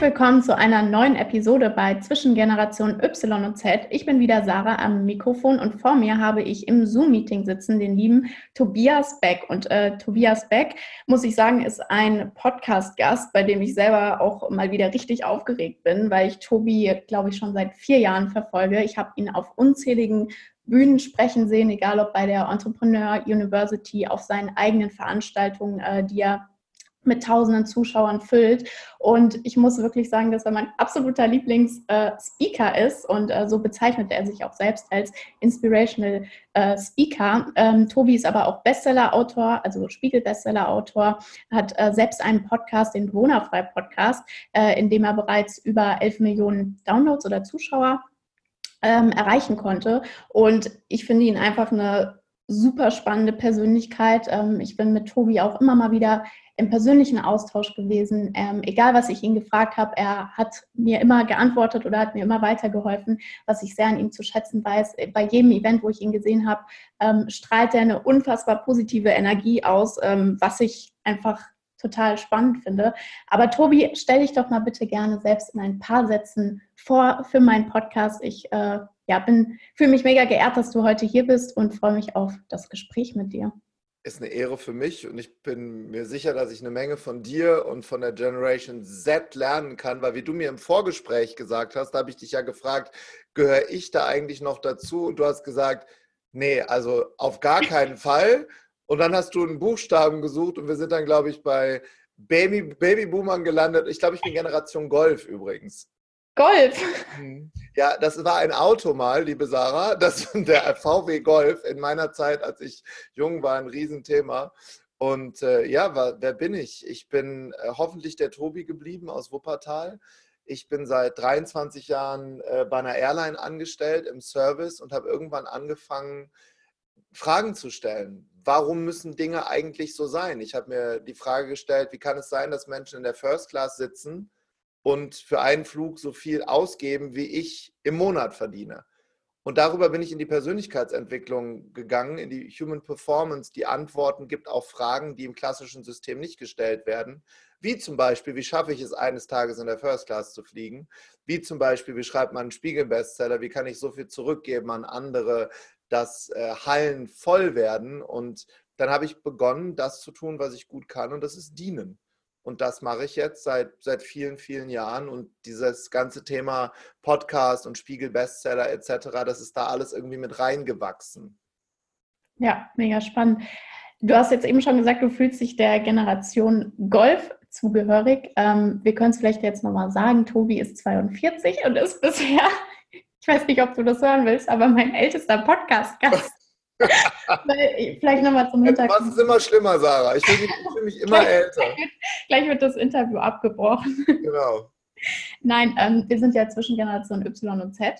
Willkommen zu einer neuen Episode bei Zwischen Generation Y und Z. Ich bin wieder Sarah am Mikrofon und vor mir habe ich im Zoom-Meeting sitzen den lieben Tobias Beck. Und äh, Tobias Beck, muss ich sagen, ist ein Podcast-Gast, bei dem ich selber auch mal wieder richtig aufgeregt bin, weil ich Tobi, glaube ich, schon seit vier Jahren verfolge. Ich habe ihn auf unzähligen Bühnen sprechen sehen, egal ob bei der Entrepreneur University, auf seinen eigenen Veranstaltungen, äh, die er mit tausenden Zuschauern füllt. Und ich muss wirklich sagen, dass er mein absoluter Lieblingsspeaker äh, ist und äh, so bezeichnet er sich auch selbst als Inspirational äh, Speaker. Ähm, Tobi ist aber auch Bestseller-Autor, also Spiegel-Bestseller-Autor, hat äh, selbst einen Podcast, den Bewohnerfrei-Podcast, äh, in dem er bereits über 11 Millionen Downloads oder Zuschauer ähm, erreichen konnte. Und ich finde ihn einfach eine super spannende Persönlichkeit. Ähm, ich bin mit Tobi auch immer mal wieder im persönlichen Austausch gewesen. Ähm, egal, was ich ihn gefragt habe, er hat mir immer geantwortet oder hat mir immer weitergeholfen, was ich sehr an ihm zu schätzen weiß. Bei jedem Event, wo ich ihn gesehen habe, ähm, strahlt er eine unfassbar positive Energie aus, was ich einfach total spannend finde. Aber Tobi, stell dich doch mal bitte gerne selbst in ein paar Sätzen vor für meinen Podcast. Ich äh, ja, bin, fühle mich mega geehrt, dass du heute hier bist und freue mich auf das Gespräch mit dir ist eine Ehre für mich und ich bin mir sicher, dass ich eine Menge von dir und von der Generation Z lernen kann, weil wie du mir im Vorgespräch gesagt hast, da habe ich dich ja gefragt, gehöre ich da eigentlich noch dazu? Und du hast gesagt, nee, also auf gar keinen Fall. Und dann hast du einen Buchstaben gesucht und wir sind dann, glaube ich, bei Baby, Babyboomern gelandet. Ich glaube, ich bin Generation Golf übrigens. Golf. Mhm. Ja, das war ein Auto mal, liebe Sarah. Das der VW Golf in meiner Zeit, als ich jung war, ein Riesenthema. Und äh, ja, wer bin ich? Ich bin äh, hoffentlich der Tobi geblieben aus Wuppertal. Ich bin seit 23 Jahren äh, bei einer Airline angestellt im Service und habe irgendwann angefangen, Fragen zu stellen. Warum müssen Dinge eigentlich so sein? Ich habe mir die Frage gestellt, wie kann es sein, dass Menschen in der First Class sitzen und für einen Flug so viel ausgeben, wie ich im Monat verdiene. Und darüber bin ich in die Persönlichkeitsentwicklung gegangen, in die Human Performance, die Antworten gibt auf Fragen, die im klassischen System nicht gestellt werden. Wie zum Beispiel, wie schaffe ich es eines Tages in der First Class zu fliegen? Wie zum Beispiel, wie schreibt man einen Spiegel-Bestseller? Wie kann ich so viel zurückgeben an andere, dass äh, Hallen voll werden? Und dann habe ich begonnen, das zu tun, was ich gut kann, und das ist dienen. Und das mache ich jetzt seit, seit vielen, vielen Jahren. Und dieses ganze Thema Podcast und Spiegel Bestseller etc., das ist da alles irgendwie mit reingewachsen. Ja, mega spannend. Du hast jetzt eben schon gesagt, du fühlst dich der Generation Golf zugehörig. Ähm, wir können es vielleicht jetzt nochmal sagen, Tobi ist 42 und ist bisher, ich weiß nicht, ob du das hören willst, aber mein ältester Podcast-Gast. Vielleicht nochmal zum Hintergrund. Was ist immer schlimmer, Sarah? Ich fühle mich, fühl mich, immer älter. Gleich wird das Interview abgebrochen. Genau. Nein, ähm, wir sind ja zwischen Generation Y und Z.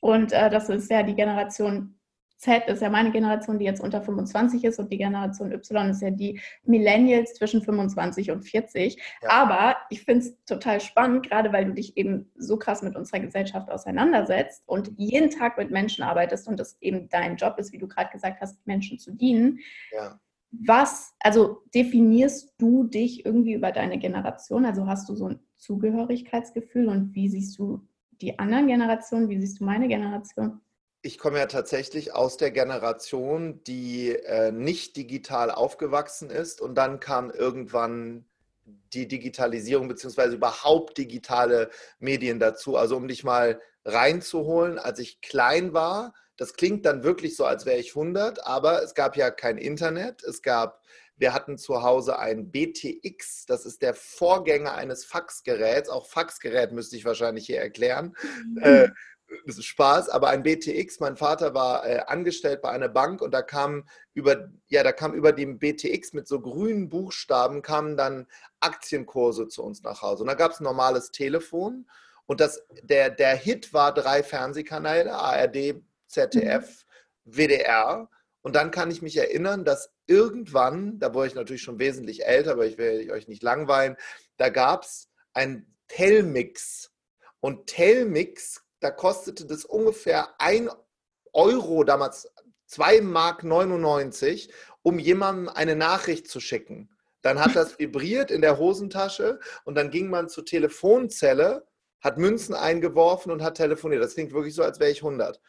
Und äh, das ist ja die Generation Z ist ja meine Generation, die jetzt unter 25 ist und die Generation Y ist ja die Millennials zwischen 25 und 40. Ja. Aber ich finde es total spannend, gerade weil du dich eben so krass mit unserer Gesellschaft auseinandersetzt und jeden Tag mit Menschen arbeitest und das eben dein Job ist, wie du gerade gesagt hast, Menschen zu dienen. Ja. Was, also definierst du dich irgendwie über deine Generation? Also hast du so ein Zugehörigkeitsgefühl und wie siehst du die anderen Generationen? Wie siehst du meine Generation? Ich komme ja tatsächlich aus der Generation, die äh, nicht digital aufgewachsen ist und dann kam irgendwann die Digitalisierung beziehungsweise überhaupt digitale Medien dazu. Also um dich mal reinzuholen, als ich klein war, das klingt dann wirklich so, als wäre ich 100, aber es gab ja kein Internet, es gab wir hatten zu Hause ein BTX, das ist der Vorgänger eines Faxgeräts. Auch Faxgerät müsste ich wahrscheinlich hier erklären. Mhm. Das ist Spaß, aber ein BTX, mein Vater war äh, angestellt bei einer Bank und da kam über, ja, da kam über dem BTX mit so grünen Buchstaben kamen dann Aktienkurse zu uns nach Hause. Und da gab es ein normales Telefon und das, der, der Hit war drei Fernsehkanäle, ARD, ZDF, mhm. WDR. Und dann kann ich mich erinnern, dass irgendwann, da wurde ich natürlich schon wesentlich älter, aber ich will euch nicht langweilen, da gab es ein Telmix. Und Telmix da kostete das ungefähr 1 Euro, damals 2 Mark 99, um jemandem eine Nachricht zu schicken. Dann hat das vibriert in der Hosentasche und dann ging man zur Telefonzelle, hat Münzen eingeworfen und hat telefoniert. Das klingt wirklich so, als wäre ich 100.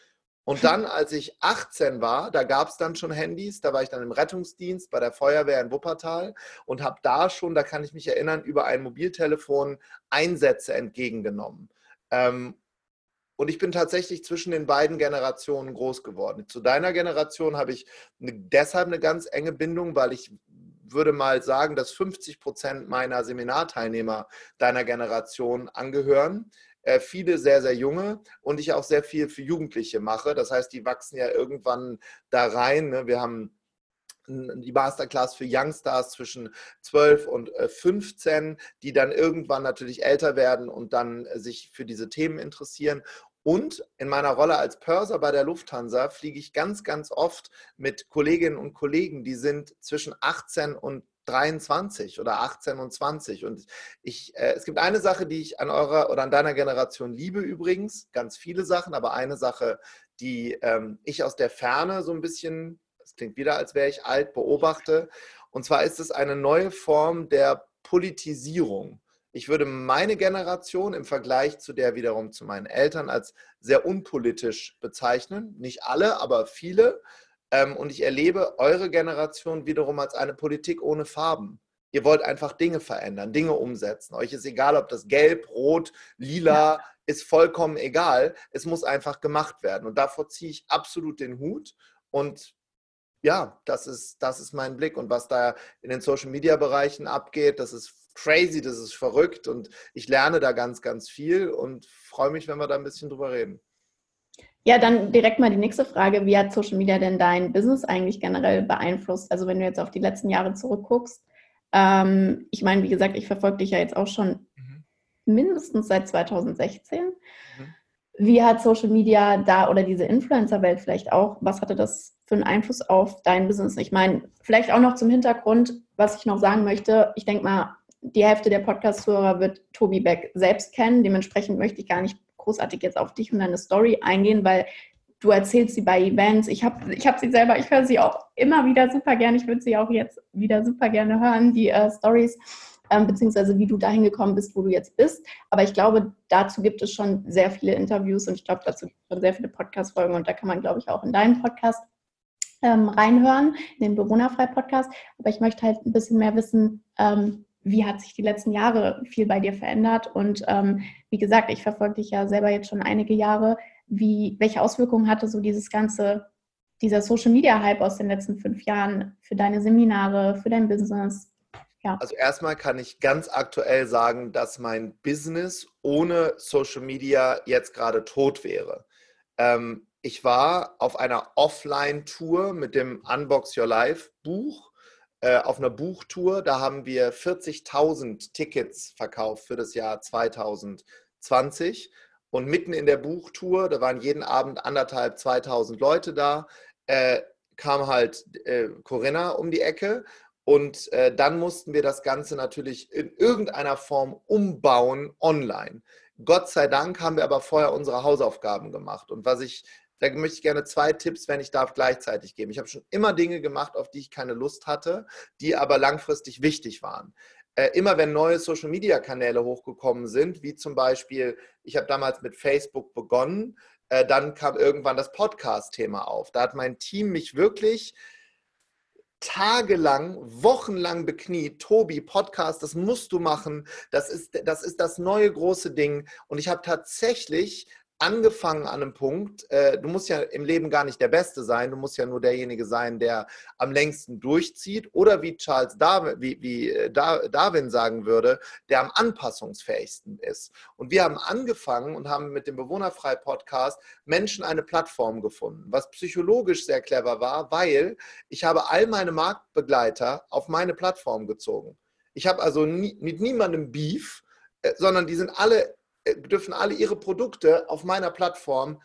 Und dann, als ich 18 war, da gab es dann schon Handys, da war ich dann im Rettungsdienst bei der Feuerwehr in Wuppertal und habe da schon, da kann ich mich erinnern, über ein Mobiltelefon Einsätze entgegengenommen. Ähm, und ich bin tatsächlich zwischen den beiden Generationen groß geworden. Zu deiner Generation habe ich eine, deshalb eine ganz enge Bindung, weil ich würde mal sagen, dass 50 Prozent meiner Seminarteilnehmer deiner Generation angehören. Äh, viele sehr, sehr junge und ich auch sehr viel für Jugendliche mache. Das heißt, die wachsen ja irgendwann da rein. Ne? Wir haben die Masterclass für Youngstars zwischen 12 und 15, äh, die dann irgendwann natürlich älter werden und dann äh, sich für diese Themen interessieren. Und in meiner Rolle als Pörser bei der Lufthansa fliege ich ganz, ganz oft mit Kolleginnen und Kollegen, die sind zwischen 18 und 23 oder 18 und 20. Und ich, äh, es gibt eine Sache, die ich an eurer oder an deiner Generation liebe übrigens, ganz viele Sachen, aber eine Sache, die ähm, ich aus der Ferne so ein bisschen, das klingt wieder, als wäre ich alt, beobachte. Und zwar ist es eine neue Form der Politisierung ich würde meine Generation im Vergleich zu der wiederum zu meinen Eltern als sehr unpolitisch bezeichnen. Nicht alle, aber viele. Ähm, und ich erlebe eure Generation wiederum als eine Politik ohne Farben. Ihr wollt einfach Dinge verändern, Dinge umsetzen. Euch ist egal, ob das gelb, rot, lila, ja. ist vollkommen egal. Es muss einfach gemacht werden. Und davor ziehe ich absolut den Hut. Und ja, das ist, das ist mein Blick. Und was da in den Social-Media-Bereichen abgeht, das ist crazy, das ist verrückt und ich lerne da ganz, ganz viel und freue mich, wenn wir da ein bisschen drüber reden. Ja, dann direkt mal die nächste Frage. Wie hat Social Media denn dein Business eigentlich generell beeinflusst? Also wenn du jetzt auf die letzten Jahre zurückguckst. Ähm, ich meine, wie gesagt, ich verfolge dich ja jetzt auch schon mhm. mindestens seit 2016. Mhm. Wie hat Social Media da oder diese Influencer-Welt vielleicht auch, was hatte das für einen Einfluss auf dein Business? Ich meine, vielleicht auch noch zum Hintergrund, was ich noch sagen möchte. Ich denke mal, die Hälfte der Podcast-Hörer wird Tobi Beck selbst kennen. Dementsprechend möchte ich gar nicht großartig jetzt auf dich und deine Story eingehen, weil du erzählst sie bei Events. Ich habe ich hab sie selber, ich höre sie auch immer wieder super gerne. Ich würde sie auch jetzt wieder super gerne hören, die äh, Stories, ähm, beziehungsweise wie du dahin gekommen bist, wo du jetzt bist. Aber ich glaube, dazu gibt es schon sehr viele Interviews und ich glaube, dazu gibt es schon sehr viele Podcast-Folgen und da kann man, glaube ich, auch in deinem Podcast ähm, reinhören, in den Bewohnerfrei-Podcast. Aber ich möchte halt ein bisschen mehr wissen, ähm, wie hat sich die letzten Jahre viel bei dir verändert? Und ähm, wie gesagt, ich verfolge dich ja selber jetzt schon einige Jahre. Wie, welche Auswirkungen hatte so dieses ganze, dieser Social Media Hype aus den letzten fünf Jahren für deine Seminare, für dein Business? Ja. Also erstmal kann ich ganz aktuell sagen, dass mein Business ohne Social Media jetzt gerade tot wäre. Ähm, ich war auf einer Offline-Tour mit dem Unbox Your Life Buch äh, auf einer Buchtour. Da haben wir 40.000 Tickets verkauft für das Jahr 2020. Und mitten in der Buchtour, da waren jeden Abend anderthalb, 2000 Leute da, äh, kam halt äh, Corinna um die Ecke. Und äh, dann mussten wir das Ganze natürlich in irgendeiner Form umbauen online. Gott sei Dank haben wir aber vorher unsere Hausaufgaben gemacht. Und was ich da möchte ich gerne zwei Tipps, wenn ich darf, gleichzeitig geben. Ich habe schon immer Dinge gemacht, auf die ich keine Lust hatte, die aber langfristig wichtig waren. Äh, immer wenn neue Social-Media-Kanäle hochgekommen sind, wie zum Beispiel, ich habe damals mit Facebook begonnen, äh, dann kam irgendwann das Podcast-Thema auf. Da hat mein Team mich wirklich tagelang, wochenlang bekniet. Tobi, Podcast, das musst du machen. Das ist das, ist das neue große Ding. Und ich habe tatsächlich angefangen an einem Punkt, äh, du musst ja im Leben gar nicht der Beste sein, du musst ja nur derjenige sein, der am längsten durchzieht oder wie Charles Darwin, wie, wie äh, Darwin sagen würde, der am anpassungsfähigsten ist. Und wir haben angefangen und haben mit dem Bewohnerfrei-Podcast Menschen eine Plattform gefunden, was psychologisch sehr clever war, weil ich habe all meine Marktbegleiter auf meine Plattform gezogen. Ich habe also nie, mit niemandem Beef, äh, sondern die sind alle dürfen alle ihre Produkte auf meiner Plattform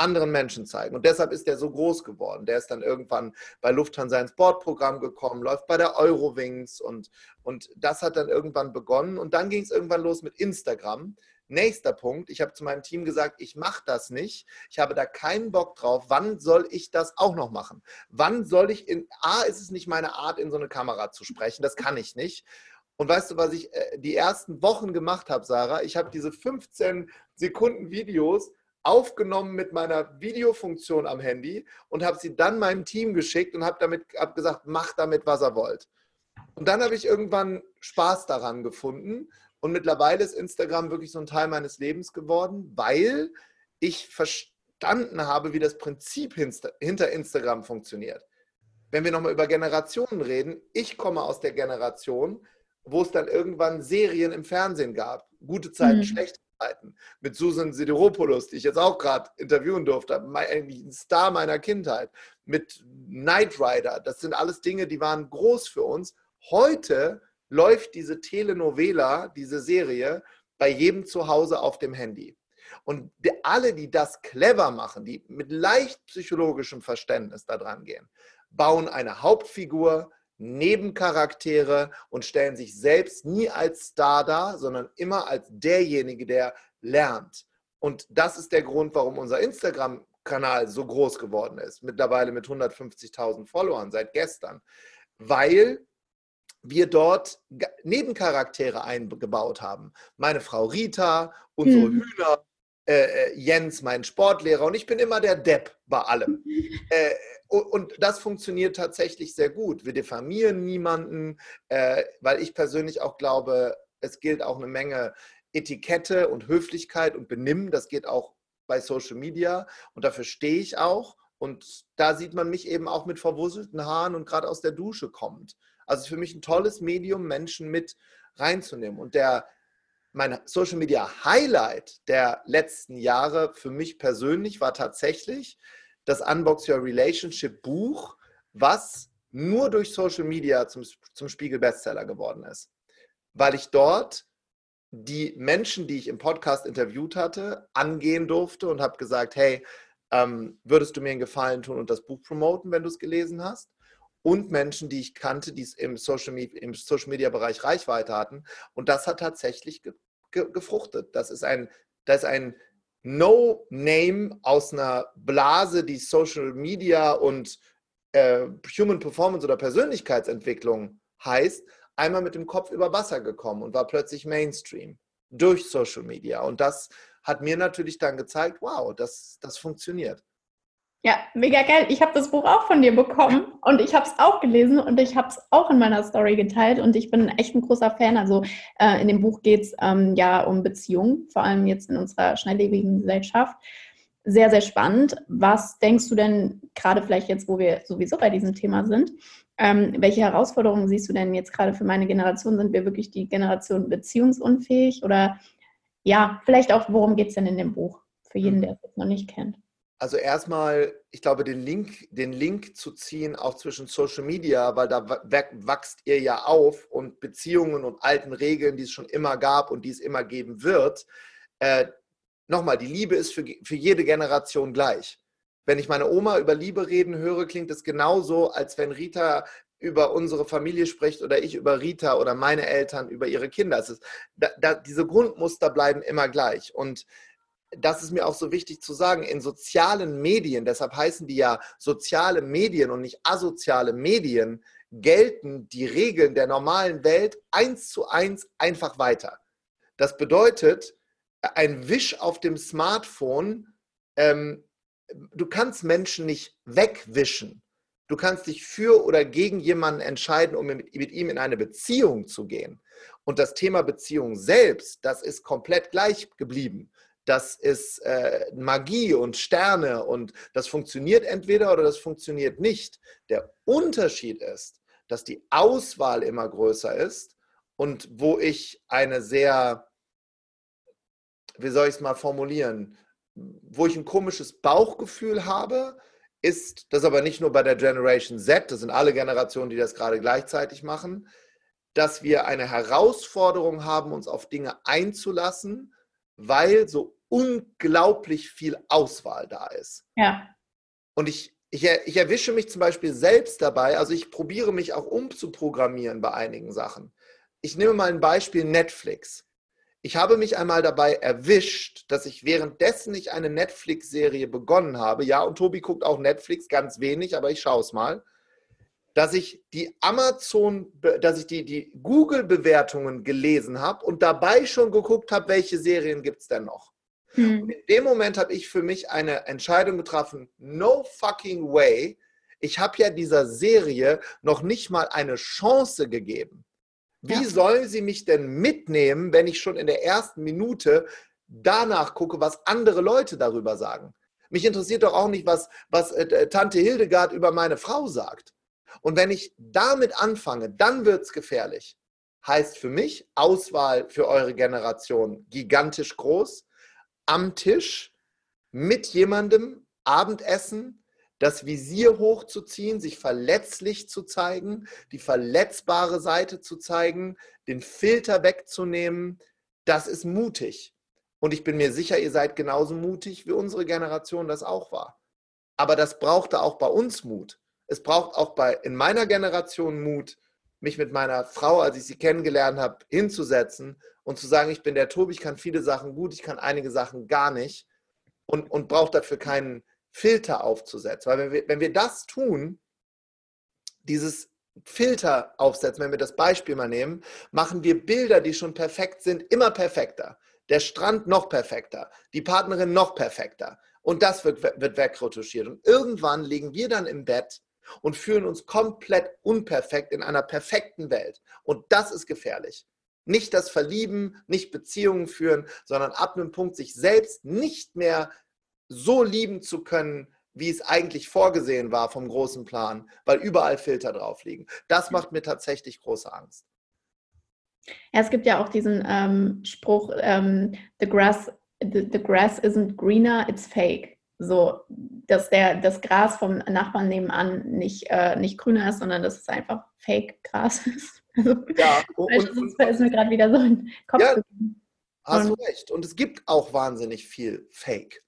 anderen Menschen zeigen. Und deshalb ist der so groß geworden. Der ist dann irgendwann bei Lufthansa ins Bordprogramm gekommen, läuft bei der Eurowings und, und das hat dann irgendwann begonnen. Und dann ging es irgendwann los mit Instagram. Nächster Punkt, ich habe zu meinem Team gesagt, ich mache das nicht. Ich habe da keinen Bock drauf. Wann soll ich das auch noch machen? Wann soll ich in, A, ist es nicht meine Art, in so eine Kamera zu sprechen. Das kann ich nicht. Und weißt du, was ich äh, die ersten Wochen gemacht habe, Sarah? Ich habe diese 15 Sekunden Videos aufgenommen mit meiner Videofunktion am Handy und habe sie dann meinem Team geschickt und habe damit hab gesagt, macht damit, was ihr wollt. Und dann habe ich irgendwann Spaß daran gefunden und mittlerweile ist Instagram wirklich so ein Teil meines Lebens geworden, weil ich verstanden habe, wie das Prinzip hinter Instagram funktioniert. Wenn wir nochmal über Generationen reden, ich komme aus der Generation, wo es dann irgendwann Serien im Fernsehen gab. Gute Zeiten, mhm. schlechte Zeiten. Mit Susan Sideropoulos, die ich jetzt auch gerade interviewen durfte, eigentlich ein Star meiner Kindheit. Mit Knight Rider, das sind alles Dinge, die waren groß für uns. Heute läuft diese Telenovela, diese Serie, bei jedem zu Hause auf dem Handy. Und die, alle, die das clever machen, die mit leicht psychologischem Verständnis da dran gehen, bauen eine Hauptfigur, Nebencharaktere und stellen sich selbst nie als Star dar, sondern immer als derjenige, der lernt. Und das ist der Grund, warum unser Instagram-Kanal so groß geworden ist. Mittlerweile mit 150.000 Followern seit gestern. Weil wir dort Nebencharaktere eingebaut haben. Meine Frau Rita, unsere hm. Hühner, äh, äh, Jens, mein Sportlehrer und ich bin immer der Depp bei allem. Äh, und das funktioniert tatsächlich sehr gut. Wir diffamieren niemanden, äh, weil ich persönlich auch glaube, es gilt auch eine Menge Etikette und Höflichkeit und Benimm. Das geht auch bei Social Media und dafür stehe ich auch. Und da sieht man mich eben auch mit verwurzelten Haaren und gerade aus der Dusche kommt. Also für mich ein tolles Medium, Menschen mit reinzunehmen. Und der, mein Social Media Highlight der letzten Jahre für mich persönlich war tatsächlich das Unbox Your Relationship Buch, was nur durch Social Media zum, zum Spiegel Bestseller geworden ist. Weil ich dort die Menschen, die ich im Podcast interviewt hatte, angehen durfte und habe gesagt, hey, ähm, würdest du mir einen Gefallen tun und das Buch promoten, wenn du es gelesen hast? und Menschen, die ich kannte, die es im Social, im Social Media Bereich Reichweite hatten. Und das hat tatsächlich ge ge gefruchtet. Das ist ein, das ist ein No-Name aus einer Blase, die Social Media und äh, Human Performance oder Persönlichkeitsentwicklung heißt, einmal mit dem Kopf über Wasser gekommen und war plötzlich Mainstream durch Social Media. Und das hat mir natürlich dann gezeigt, wow, das, das funktioniert. Ja, mega geil. Ich habe das Buch auch von dir bekommen und ich habe es auch gelesen und ich habe es auch in meiner Story geteilt und ich bin echt ein großer Fan. Also äh, in dem Buch geht es ähm, ja um Beziehungen, vor allem jetzt in unserer schnelllebigen Gesellschaft. Sehr, sehr spannend. Was denkst du denn gerade vielleicht jetzt, wo wir sowieso bei diesem Thema sind? Ähm, welche Herausforderungen siehst du denn jetzt gerade für meine Generation? Sind wir wirklich die Generation beziehungsunfähig? Oder ja, vielleicht auch, worum geht es denn in dem Buch? Für jeden, mhm. der es noch nicht kennt. Also erstmal, ich glaube, den Link, den Link zu ziehen, auch zwischen Social Media, weil da wächst ihr ja auf und Beziehungen und alten Regeln, die es schon immer gab und die es immer geben wird. Äh, Nochmal, die Liebe ist für, für jede Generation gleich. Wenn ich meine Oma über Liebe reden höre, klingt es genauso, als wenn Rita über unsere Familie spricht oder ich über Rita oder meine Eltern über ihre Kinder. Es ist, da, da, diese Grundmuster bleiben immer gleich. Und das ist mir auch so wichtig zu sagen, in sozialen Medien, deshalb heißen die ja soziale Medien und nicht asoziale Medien, gelten die Regeln der normalen Welt eins zu eins einfach weiter. Das bedeutet, ein Wisch auf dem Smartphone, ähm, du kannst Menschen nicht wegwischen. Du kannst dich für oder gegen jemanden entscheiden, um mit, mit ihm in eine Beziehung zu gehen. Und das Thema Beziehung selbst, das ist komplett gleich geblieben das ist äh, Magie und Sterne und das funktioniert entweder oder das funktioniert nicht. Der Unterschied ist, dass die Auswahl immer größer ist und wo ich eine sehr, wie soll ich es mal formulieren, wo ich ein komisches Bauchgefühl habe, ist das aber nicht nur bei der Generation Z, das sind alle Generationen, die das gerade gleichzeitig machen, dass wir eine Herausforderung haben, uns auf Dinge einzulassen, weil so unglaublich viel Auswahl da ist. Ja. Und ich, ich, ich erwische mich zum Beispiel selbst dabei, also ich probiere mich auch umzuprogrammieren bei einigen Sachen. Ich nehme mal ein Beispiel Netflix. Ich habe mich einmal dabei erwischt, dass ich währenddessen ich eine Netflix-Serie begonnen habe, ja, und Tobi guckt auch Netflix, ganz wenig, aber ich schaue es mal, dass ich die Amazon, dass ich die, die Google-Bewertungen gelesen habe und dabei schon geguckt habe, welche Serien gibt es denn noch. Hm. in dem Moment habe ich für mich eine Entscheidung getroffen, no fucking way, ich habe ja dieser Serie noch nicht mal eine Chance gegeben. Wie ja. sollen sie mich denn mitnehmen, wenn ich schon in der ersten Minute danach gucke, was andere Leute darüber sagen? Mich interessiert doch auch nicht, was, was äh, Tante Hildegard über meine Frau sagt. Und wenn ich damit anfange, dann wird es gefährlich. Heißt für mich Auswahl für eure Generation gigantisch groß. Am Tisch mit jemandem Abendessen, das Visier hochzuziehen, sich verletzlich zu zeigen, die verletzbare Seite zu zeigen, den Filter wegzunehmen, das ist mutig. Und ich bin mir sicher, ihr seid genauso mutig, wie unsere Generation das auch war. Aber das brauchte auch bei uns Mut. Es braucht auch bei, in meiner Generation Mut, mich mit meiner Frau, als ich sie kennengelernt habe, hinzusetzen und zu sagen, ich bin der Tobi, ich kann viele Sachen gut, ich kann einige Sachen gar nicht und, und brauche dafür keinen Filter aufzusetzen. Weil wenn wir, wenn wir das tun, dieses Filter aufsetzen, wenn wir das Beispiel mal nehmen, machen wir Bilder, die schon perfekt sind, immer perfekter. Der Strand noch perfekter, die Partnerin noch perfekter. Und das wird, wird wegretuschiert. Und irgendwann liegen wir dann im Bett und fühlen uns komplett unperfekt in einer perfekten Welt. Und das ist gefährlich. Nicht das Verlieben, nicht Beziehungen führen, sondern ab einem Punkt sich selbst nicht mehr so lieben zu können, wie es eigentlich vorgesehen war vom großen Plan, weil überall Filter drauf liegen. Das macht mir tatsächlich große Angst. Ja, es gibt ja auch diesen ähm, Spruch, ähm, the, grass, the, the grass isn't greener, it's fake. So, dass der, das Gras vom Nachbarn nebenan nicht, äh, nicht grüner ist, sondern dass es einfach Fake-Gras ist. Also, ja, und, und, und, ist mir gerade wieder so ein Kopf. Ja, hast du recht. Und es gibt auch wahnsinnig viel Fake.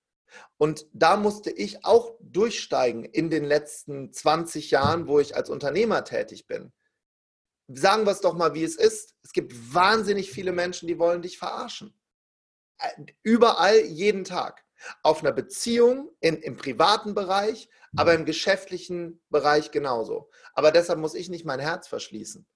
Und da musste ich auch durchsteigen in den letzten 20 Jahren, wo ich als Unternehmer tätig bin. Sagen wir es doch mal, wie es ist. Es gibt wahnsinnig viele Menschen, die wollen dich verarschen. Äh, überall, jeden Tag. Auf einer Beziehung, in, im privaten Bereich, aber im geschäftlichen Bereich genauso. Aber deshalb muss ich nicht mein Herz verschließen,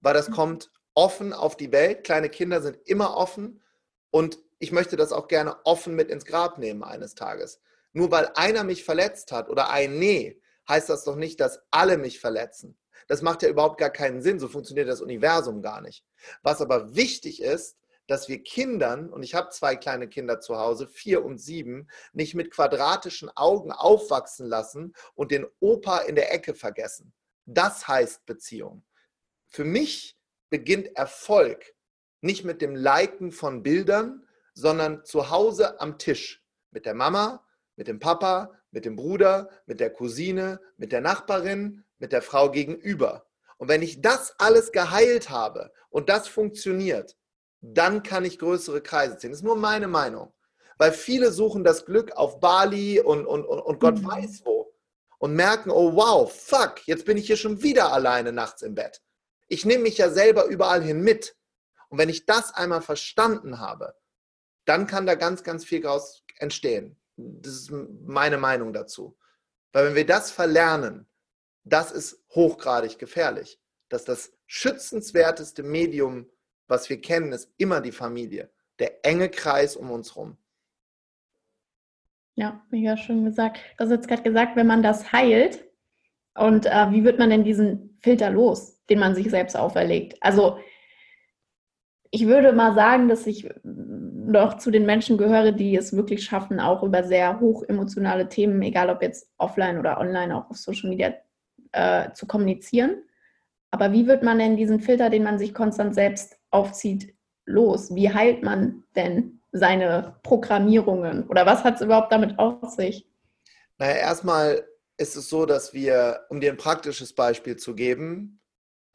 weil das kommt offen auf die Welt. Kleine Kinder sind immer offen und ich möchte das auch gerne offen mit ins Grab nehmen eines Tages. Nur weil einer mich verletzt hat oder ein Nee, heißt das doch nicht, dass alle mich verletzen. Das macht ja überhaupt gar keinen Sinn. So funktioniert das Universum gar nicht. Was aber wichtig ist, dass wir Kindern, und ich habe zwei kleine Kinder zu Hause, vier und sieben, nicht mit quadratischen Augen aufwachsen lassen und den Opa in der Ecke vergessen. Das heißt Beziehung. Für mich beginnt Erfolg nicht mit dem Liken von Bildern, sondern zu Hause am Tisch mit der Mama, mit dem Papa, mit dem Bruder, mit der Cousine, mit der Nachbarin, mit der Frau gegenüber. Und wenn ich das alles geheilt habe und das funktioniert, dann kann ich größere Kreise ziehen. Das ist nur meine Meinung. Weil viele suchen das Glück auf Bali und, und, und, und Gott mhm. weiß wo und merken, oh wow, fuck, jetzt bin ich hier schon wieder alleine nachts im Bett. Ich nehme mich ja selber überall hin mit. Und wenn ich das einmal verstanden habe, dann kann da ganz, ganz viel daraus entstehen. Das ist meine Meinung dazu. Weil wenn wir das verlernen, das ist hochgradig gefährlich. Dass das schützenswerteste Medium, was wir kennen, ist immer die Familie. Der enge Kreis um uns herum. Ja, mega schön gesagt. Du hast jetzt gerade gesagt, wenn man das heilt, und äh, wie wird man denn diesen Filter los, den man sich selbst auferlegt? Also ich würde mal sagen, dass ich noch zu den Menschen gehöre, die es wirklich schaffen, auch über sehr hoch emotionale Themen, egal ob jetzt offline oder online, auch auf Social Media, äh, zu kommunizieren. Aber wie wird man denn diesen Filter, den man sich konstant selbst aufzieht, los? Wie heilt man denn seine Programmierungen? Oder was hat es überhaupt damit auf sich? Naja, erstmal ist es so, dass wir, um dir ein praktisches Beispiel zu geben,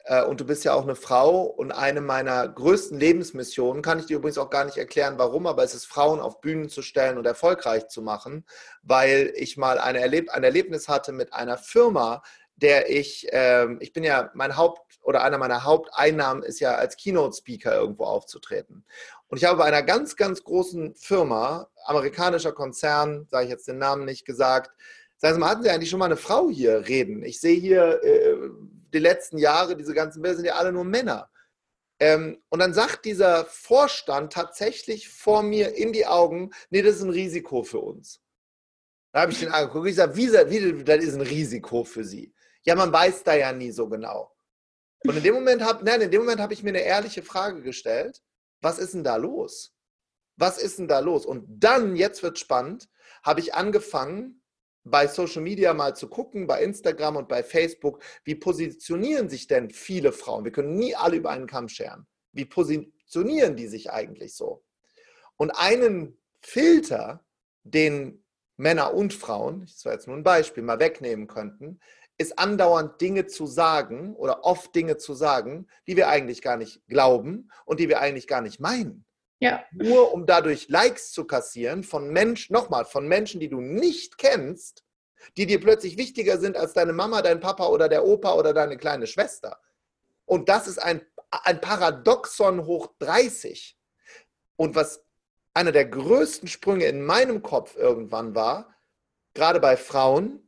äh, und du bist ja auch eine Frau und eine meiner größten Lebensmissionen, kann ich dir übrigens auch gar nicht erklären, warum, aber es ist, Frauen auf Bühnen zu stellen und erfolgreich zu machen, weil ich mal eine Erleb ein Erlebnis hatte mit einer Firma, der ich, ähm, ich bin ja, mein Haupt oder einer meiner Haupteinnahmen ist ja als Keynote-Speaker irgendwo aufzutreten. Und ich habe bei einer ganz, ganz großen Firma, amerikanischer Konzern, sage ich jetzt den Namen nicht gesagt, sagen Sie mal, hatten Sie eigentlich schon mal eine Frau hier reden? Ich sehe hier äh, die letzten Jahre, diese ganzen Bilder sind ja alle nur Männer. Ähm, und dann sagt dieser Vorstand tatsächlich vor mir in die Augen, nee, das ist ein Risiko für uns. Da habe ich den angeguckt. Ich sage, wie, wie, das ist ein Risiko für Sie? Ja, man weiß da ja nie so genau. Und in dem Moment habe hab ich mir eine ehrliche Frage gestellt. Was ist denn da los? Was ist denn da los? Und dann, jetzt wird spannend, habe ich angefangen, bei Social Media mal zu gucken, bei Instagram und bei Facebook, wie positionieren sich denn viele Frauen? Wir können nie alle über einen Kamm scheren. Wie positionieren die sich eigentlich so? Und einen Filter, den Männer und Frauen, das war jetzt nur ein Beispiel, mal wegnehmen könnten, ist andauernd Dinge zu sagen oder oft Dinge zu sagen, die wir eigentlich gar nicht glauben und die wir eigentlich gar nicht meinen. Ja. Nur um dadurch Likes zu kassieren von Menschen, nochmal, von Menschen, die du nicht kennst, die dir plötzlich wichtiger sind als deine Mama, dein Papa oder der Opa oder deine kleine Schwester. Und das ist ein, ein Paradoxon hoch 30. Und was einer der größten Sprünge in meinem Kopf irgendwann war, gerade bei Frauen,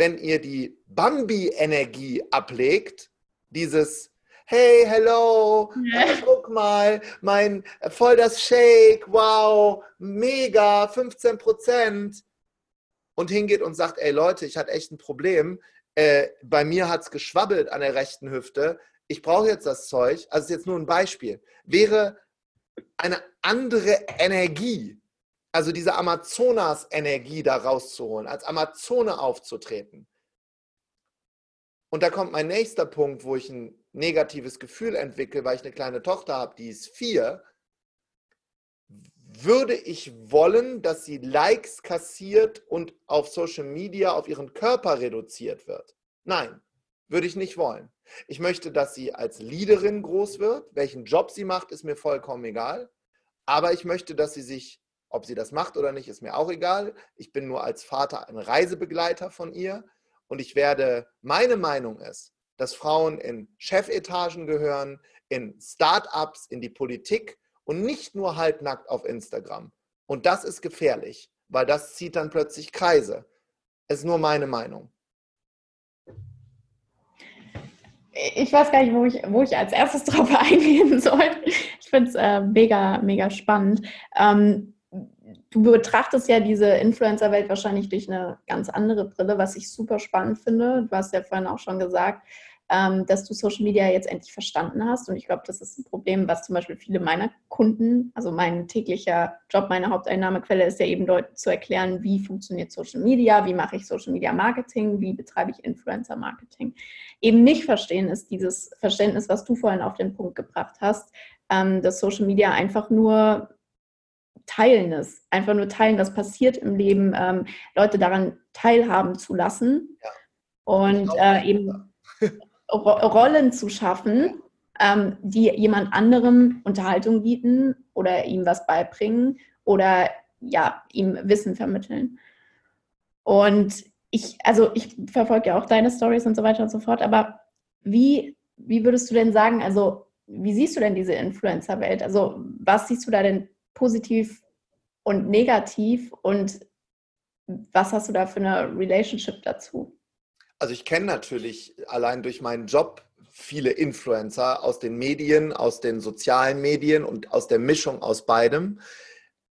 wenn ihr die Bambi-Energie ablegt, dieses Hey, hello, äh, guck mal, mein voll das Shake, wow, mega, 15 Prozent. Und hingeht und sagt, ey Leute, ich hatte echt ein Problem. Äh, bei mir hat es geschwabbelt an der rechten Hüfte. Ich brauche jetzt das Zeug. Also ist jetzt nur ein Beispiel. Wäre eine andere Energie, also diese Amazonas-Energie da rauszuholen, als Amazone aufzutreten. Und da kommt mein nächster Punkt, wo ich ein negatives Gefühl entwickle, weil ich eine kleine Tochter habe, die ist vier. Würde ich wollen, dass sie Likes kassiert und auf Social Media auf ihren Körper reduziert wird? Nein, würde ich nicht wollen. Ich möchte, dass sie als Leaderin groß wird. Welchen Job sie macht, ist mir vollkommen egal. Aber ich möchte, dass sie sich ob sie das macht oder nicht, ist mir auch egal. Ich bin nur als Vater ein Reisebegleiter von ihr und ich werde, meine Meinung ist, dass Frauen in Chefetagen gehören, in Start-ups, in die Politik und nicht nur halbnackt auf Instagram. Und das ist gefährlich, weil das zieht dann plötzlich Kreise. Ist nur meine Meinung. Ich weiß gar nicht, wo ich, wo ich als erstes drauf eingehen soll. Ich finde es äh, mega, mega spannend. Ähm, du betrachtest ja diese Influencer-Welt wahrscheinlich durch eine ganz andere Brille, was ich super spannend finde. Du hast ja vorhin auch schon gesagt, ähm, dass du Social Media jetzt endlich verstanden hast. Und ich glaube, das ist ein Problem, was zum Beispiel viele meiner Kunden, also mein täglicher Job, meine Haupteinnahmequelle ist ja eben Leuten zu erklären, wie funktioniert Social Media, wie mache ich Social Media Marketing, wie betreibe ich Influencer Marketing. Eben nicht verstehen ist dieses Verständnis, was du vorhin auf den Punkt gebracht hast, ähm, dass Social Media einfach nur Teilen ist. Einfach nur teilen, was passiert im Leben, ähm, Leute daran teilhaben zu lassen ja. und äh, eben Ro Rollen zu schaffen, ähm, die jemand anderem Unterhaltung bieten oder ihm was beibringen oder ja, ihm Wissen vermitteln. Und ich, also ich verfolge ja auch deine Stories und so weiter und so fort, aber wie, wie würdest du denn sagen, also wie siehst du denn diese Influencer-Welt? Also was siehst du da denn positiv und negativ und was hast du da für eine Relationship dazu? Also ich kenne natürlich allein durch meinen Job viele Influencer aus den Medien, aus den sozialen Medien und aus der Mischung aus beidem.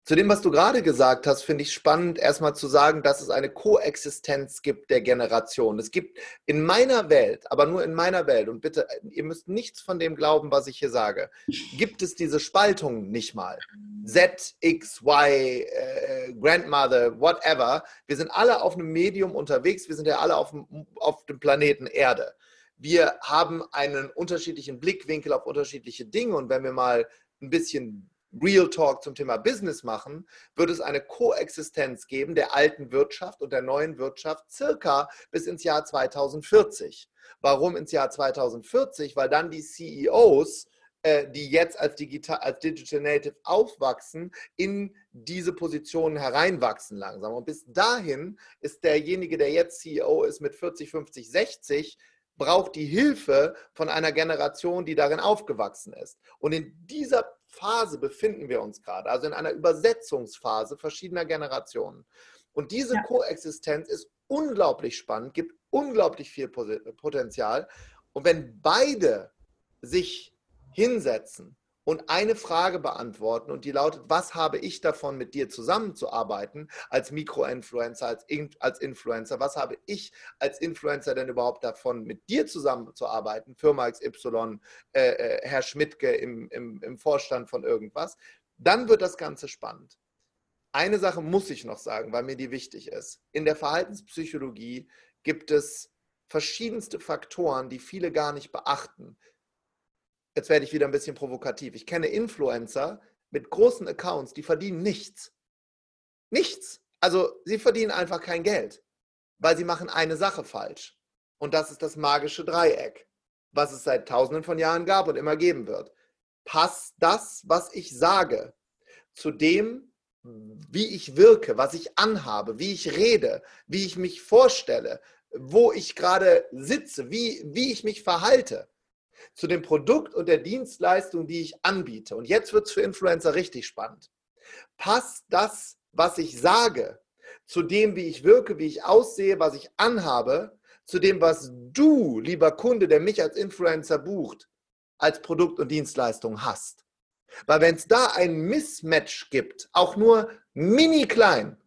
Zu dem, was du gerade gesagt hast, finde ich spannend, erstmal zu sagen, dass es eine Koexistenz gibt der Generation. Es gibt in meiner Welt, aber nur in meiner Welt, und bitte, ihr müsst nichts von dem glauben, was ich hier sage, gibt es diese Spaltung nicht mal. Z, X, Y, äh, Grandmother, whatever. Wir sind alle auf einem Medium unterwegs, wir sind ja alle auf dem, auf dem Planeten Erde. Wir haben einen unterschiedlichen Blickwinkel auf unterschiedliche Dinge und wenn wir mal ein bisschen Real Talk zum Thema Business machen, wird es eine Koexistenz geben der alten Wirtschaft und der neuen Wirtschaft circa bis ins Jahr 2040. Warum ins Jahr 2040? Weil dann die CEOs äh, die jetzt als, Digital, als Digital Native aufwachsen, in diese Positionen hereinwachsen langsam. Und bis dahin ist derjenige, der jetzt CEO ist mit 40, 50, 60, braucht die Hilfe von einer Generation, die darin aufgewachsen ist. Und in dieser Phase befinden wir uns gerade, also in einer Übersetzungsphase verschiedener Generationen. Und diese ja. Koexistenz ist unglaublich spannend, gibt unglaublich viel Potenzial. Und wenn beide sich hinsetzen und eine Frage beantworten und die lautet, was habe ich davon, mit dir zusammenzuarbeiten als Mikroinfluencer, als, als Influencer? Was habe ich als Influencer denn überhaupt davon, mit dir zusammenzuarbeiten? Firma XY, äh, äh, Herr Schmidtke im, im, im Vorstand von irgendwas. Dann wird das Ganze spannend. Eine Sache muss ich noch sagen, weil mir die wichtig ist. In der Verhaltenspsychologie gibt es verschiedenste Faktoren, die viele gar nicht beachten jetzt werde ich wieder ein bisschen provokativ. Ich kenne Influencer mit großen Accounts, die verdienen nichts. Nichts. Also sie verdienen einfach kein Geld, weil sie machen eine Sache falsch. Und das ist das magische Dreieck, was es seit tausenden von Jahren gab und immer geben wird. Passt das, was ich sage, zu dem, wie ich wirke, was ich anhabe, wie ich rede, wie ich mich vorstelle, wo ich gerade sitze, wie, wie ich mich verhalte zu dem Produkt und der Dienstleistung, die ich anbiete. Und jetzt wird es für Influencer richtig spannend. Passt das, was ich sage, zu dem, wie ich wirke, wie ich aussehe, was ich anhabe, zu dem, was du, lieber Kunde, der mich als Influencer bucht, als Produkt und Dienstleistung hast. Weil wenn es da ein Mismatch gibt, auch nur mini klein,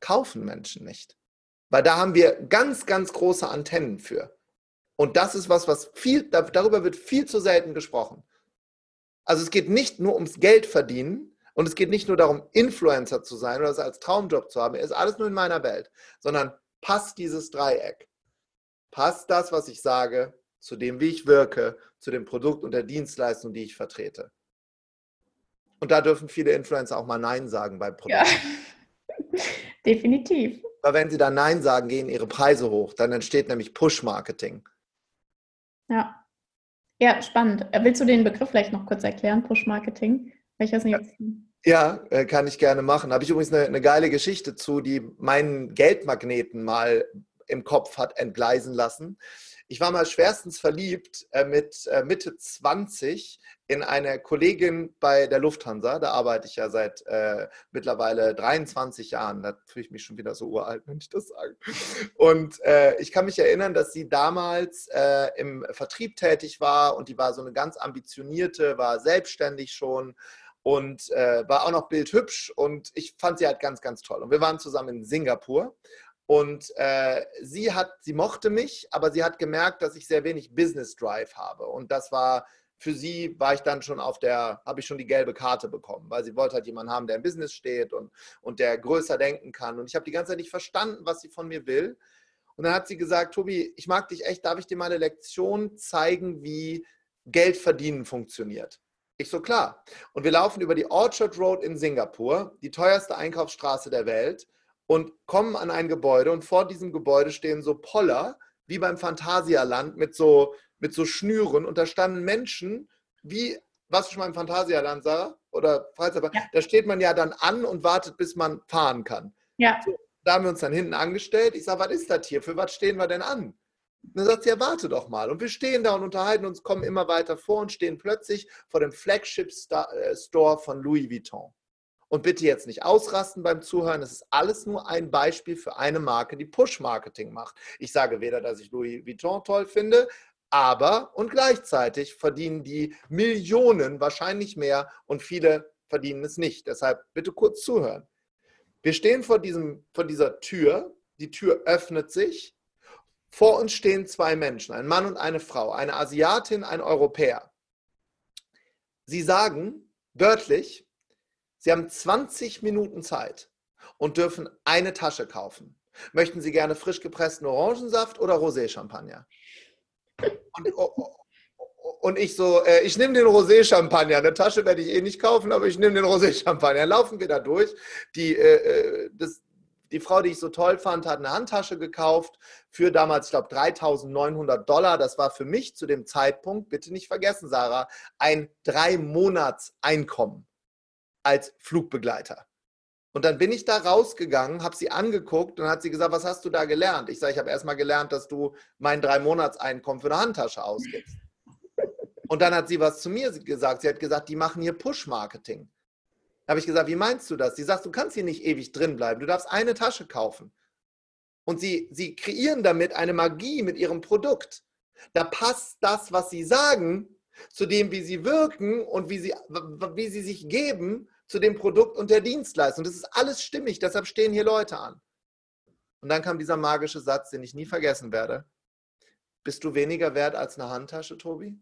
kaufen Menschen nicht. Weil da haben wir ganz, ganz große Antennen für. Und das ist was, was viel, darüber wird viel zu selten gesprochen. Also es geht nicht nur ums Geld verdienen und es geht nicht nur darum, Influencer zu sein oder es als Traumjob zu haben. Es ist alles nur in meiner Welt, sondern passt dieses Dreieck. Passt das, was ich sage, zu dem, wie ich wirke, zu dem Produkt und der Dienstleistung, die ich vertrete. Und da dürfen viele Influencer auch mal Nein sagen beim Produkt. Ja, definitiv. Weil wenn sie dann Nein sagen, gehen ihre Preise hoch. Dann entsteht nämlich Push-Marketing. Ja. Ja, spannend. Äh, willst du den Begriff vielleicht noch kurz erklären, Push-Marketing? Welches nicht. Ja, äh, kann ich gerne machen. Habe ich übrigens eine, eine geile Geschichte zu, die meinen Geldmagneten mal im Kopf hat entgleisen lassen. Ich war mal schwerstens verliebt äh, mit äh, Mitte 20 in eine Kollegin bei der Lufthansa. Da arbeite ich ja seit äh, mittlerweile 23 Jahren. Da fühle ich mich schon wieder so uralt, wenn ich das sage. Und äh, ich kann mich erinnern, dass sie damals äh, im Vertrieb tätig war und die war so eine ganz ambitionierte, war selbstständig schon und äh, war auch noch bildhübsch und ich fand sie halt ganz, ganz toll. Und wir waren zusammen in Singapur und äh, sie hat, sie mochte mich, aber sie hat gemerkt, dass ich sehr wenig Business Drive habe. Und das war für sie, war ich dann schon auf der, habe ich schon die gelbe Karte bekommen, weil sie wollte halt jemanden haben, der im Business steht und, und der größer denken kann. Und ich habe die ganze Zeit nicht verstanden, was sie von mir will. Und dann hat sie gesagt, Tobi, ich mag dich echt, darf ich dir mal eine Lektion zeigen, wie Geld verdienen funktioniert? Ich so, klar. Und wir laufen über die Orchard Road in Singapur, die teuerste Einkaufsstraße der Welt und kommen an ein Gebäude und vor diesem Gebäude stehen so Poller, wie beim Phantasialand, mit so, mit so Schnüren und da standen Menschen, wie, was schon mal im Phantasialand, Sarah? Oder Freizeitpark? Ja. Da steht man ja dann an und wartet, bis man fahren kann. Ja. So, da haben wir uns dann hinten angestellt. Ich sage, was ist das hier? Für was stehen wir denn an? Und dann sagt sie, ja, warte doch mal. Und wir stehen da und unterhalten uns, kommen immer weiter vor und stehen plötzlich vor dem Flagship äh, Store von Louis Vuitton. Und bitte jetzt nicht ausrasten beim Zuhören. Es ist alles nur ein Beispiel für eine Marke, die Push-Marketing macht. Ich sage weder, dass ich Louis Vuitton toll finde, aber und gleichzeitig verdienen die Millionen, wahrscheinlich mehr, und viele verdienen es nicht. Deshalb bitte kurz zuhören. Wir stehen vor, diesem, vor dieser Tür. Die Tür öffnet sich. Vor uns stehen zwei Menschen, ein Mann und eine Frau, eine Asiatin, ein Europäer. Sie sagen wörtlich, Sie haben 20 Minuten Zeit und dürfen eine Tasche kaufen. Möchten Sie gerne frisch gepressten Orangensaft oder Rosé-Champagner? Und, und ich so, äh, ich nehme den Rosé-Champagner. Eine Tasche werde ich eh nicht kaufen, aber ich nehme den Rosé-Champagner. Laufen wir da durch. Die, äh, äh das, die Frau, die ich so toll fand, hat eine Handtasche gekauft für damals, ich glaube, 3.900 Dollar. Das war für mich zu dem Zeitpunkt, bitte nicht vergessen, Sarah, ein Drei-Monats-Einkommen als Flugbegleiter. Und dann bin ich da rausgegangen, habe sie angeguckt und hat sie gesagt, was hast du da gelernt? Ich sage, ich habe erst mal gelernt, dass du mein Drei-Monats-Einkommen für eine Handtasche ausgibst. Und dann hat sie was zu mir gesagt. Sie hat gesagt, die machen hier Push-Marketing. Da habe ich gesagt, wie meinst du das? Sie sagt, du kannst hier nicht ewig drin bleiben. Du darfst eine Tasche kaufen. Und sie, sie kreieren damit eine Magie mit ihrem Produkt. Da passt das, was sie sagen, zu dem, wie sie wirken und wie sie, wie sie sich geben, zu dem Produkt und der Dienstleistung. Das ist alles stimmig, deshalb stehen hier Leute an. Und dann kam dieser magische Satz, den ich nie vergessen werde. Bist du weniger wert als eine Handtasche, Tobi?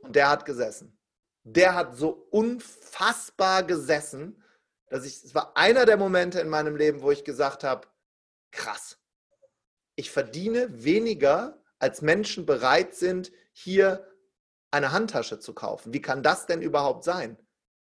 Und der hat gesessen der hat so unfassbar gesessen, dass ich, es war einer der Momente in meinem Leben, wo ich gesagt habe, krass, ich verdiene weniger, als Menschen bereit sind, hier eine Handtasche zu kaufen. Wie kann das denn überhaupt sein?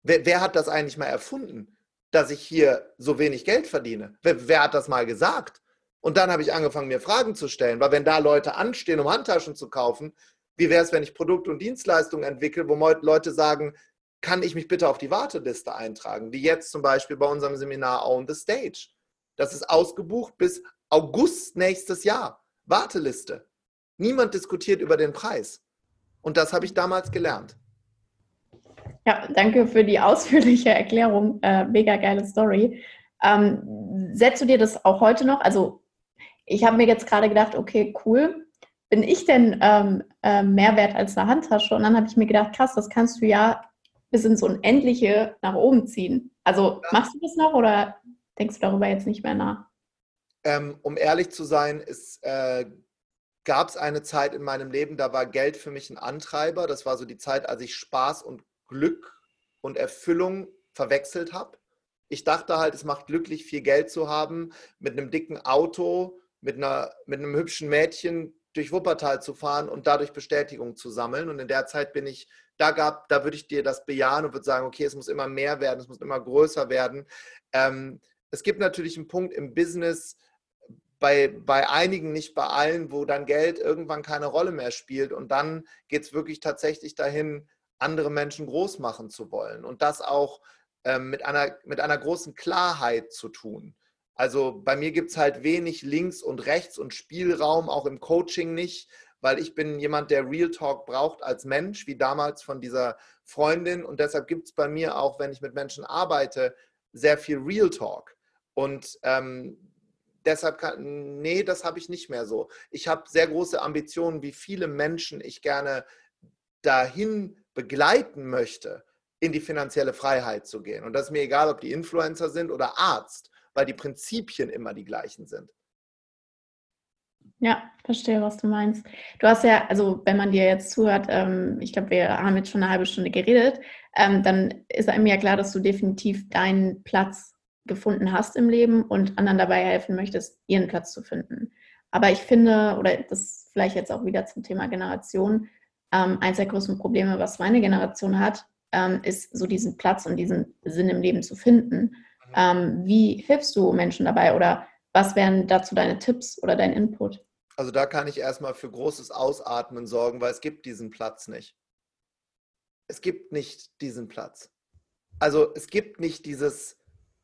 Wer, wer hat das eigentlich mal erfunden, dass ich hier so wenig Geld verdiene? Wer, wer hat das mal gesagt? Und dann habe ich angefangen, mir Fragen zu stellen, weil wenn da Leute anstehen, um Handtaschen zu kaufen, wie wäre es, wenn ich Produkte und Dienstleistungen entwickle, wo Leute sagen, kann ich mich bitte auf die Warteliste eintragen? Wie jetzt zum Beispiel bei unserem Seminar Own the Stage. Das ist ausgebucht bis August nächstes Jahr. Warteliste. Niemand diskutiert über den Preis. Und das habe ich damals gelernt. Ja, danke für die ausführliche Erklärung. Äh, mega geile Story. Ähm, setzt du dir das auch heute noch? Also, ich habe mir jetzt gerade gedacht, okay, cool bin ich denn ähm, äh, mehr wert als eine Handtasche? Und dann habe ich mir gedacht, krass, das kannst du ja bis ins Unendliche nach oben ziehen. Also ja. machst du das noch oder denkst du darüber jetzt nicht mehr nach? Ähm, um ehrlich zu sein, äh, gab es eine Zeit in meinem Leben, da war Geld für mich ein Antreiber. Das war so die Zeit, als ich Spaß und Glück und Erfüllung verwechselt habe. Ich dachte halt, es macht glücklich, viel Geld zu haben, mit einem dicken Auto, mit, einer, mit einem hübschen Mädchen durch Wuppertal zu fahren und dadurch Bestätigung zu sammeln. Und in der Zeit bin ich, da gab, da würde ich dir das bejahen und würde sagen, okay, es muss immer mehr werden, es muss immer größer werden. Ähm, es gibt natürlich einen Punkt im Business, bei, bei einigen, nicht bei allen, wo dann Geld irgendwann keine Rolle mehr spielt. Und dann geht es wirklich tatsächlich dahin, andere Menschen groß machen zu wollen. Und das auch ähm, mit, einer, mit einer großen Klarheit zu tun. Also bei mir gibt es halt wenig links und rechts und Spielraum, auch im Coaching nicht, weil ich bin jemand, der Real Talk braucht als Mensch, wie damals von dieser Freundin. Und deshalb gibt es bei mir auch, wenn ich mit Menschen arbeite, sehr viel Real Talk. Und ähm, deshalb kann, nee, das habe ich nicht mehr so. Ich habe sehr große Ambitionen, wie viele Menschen ich gerne dahin begleiten möchte, in die finanzielle Freiheit zu gehen. Und das ist mir egal, ob die Influencer sind oder Arzt weil die Prinzipien immer die gleichen sind. Ja, verstehe, was du meinst. Du hast ja, also wenn man dir jetzt zuhört, ähm, ich glaube, wir haben jetzt schon eine halbe Stunde geredet, ähm, dann ist einem ja klar, dass du definitiv deinen Platz gefunden hast im Leben und anderen dabei helfen möchtest, ihren Platz zu finden. Aber ich finde, oder das vielleicht jetzt auch wieder zum Thema Generation, ähm, eins der größten Probleme, was meine Generation hat, ähm, ist so diesen Platz und diesen Sinn im Leben zu finden. Ähm, wie hilfst du Menschen dabei oder was wären dazu deine Tipps oder dein Input? Also da kann ich erstmal für großes Ausatmen sorgen, weil es gibt diesen Platz nicht. Es gibt nicht diesen Platz. Also es gibt nicht dieses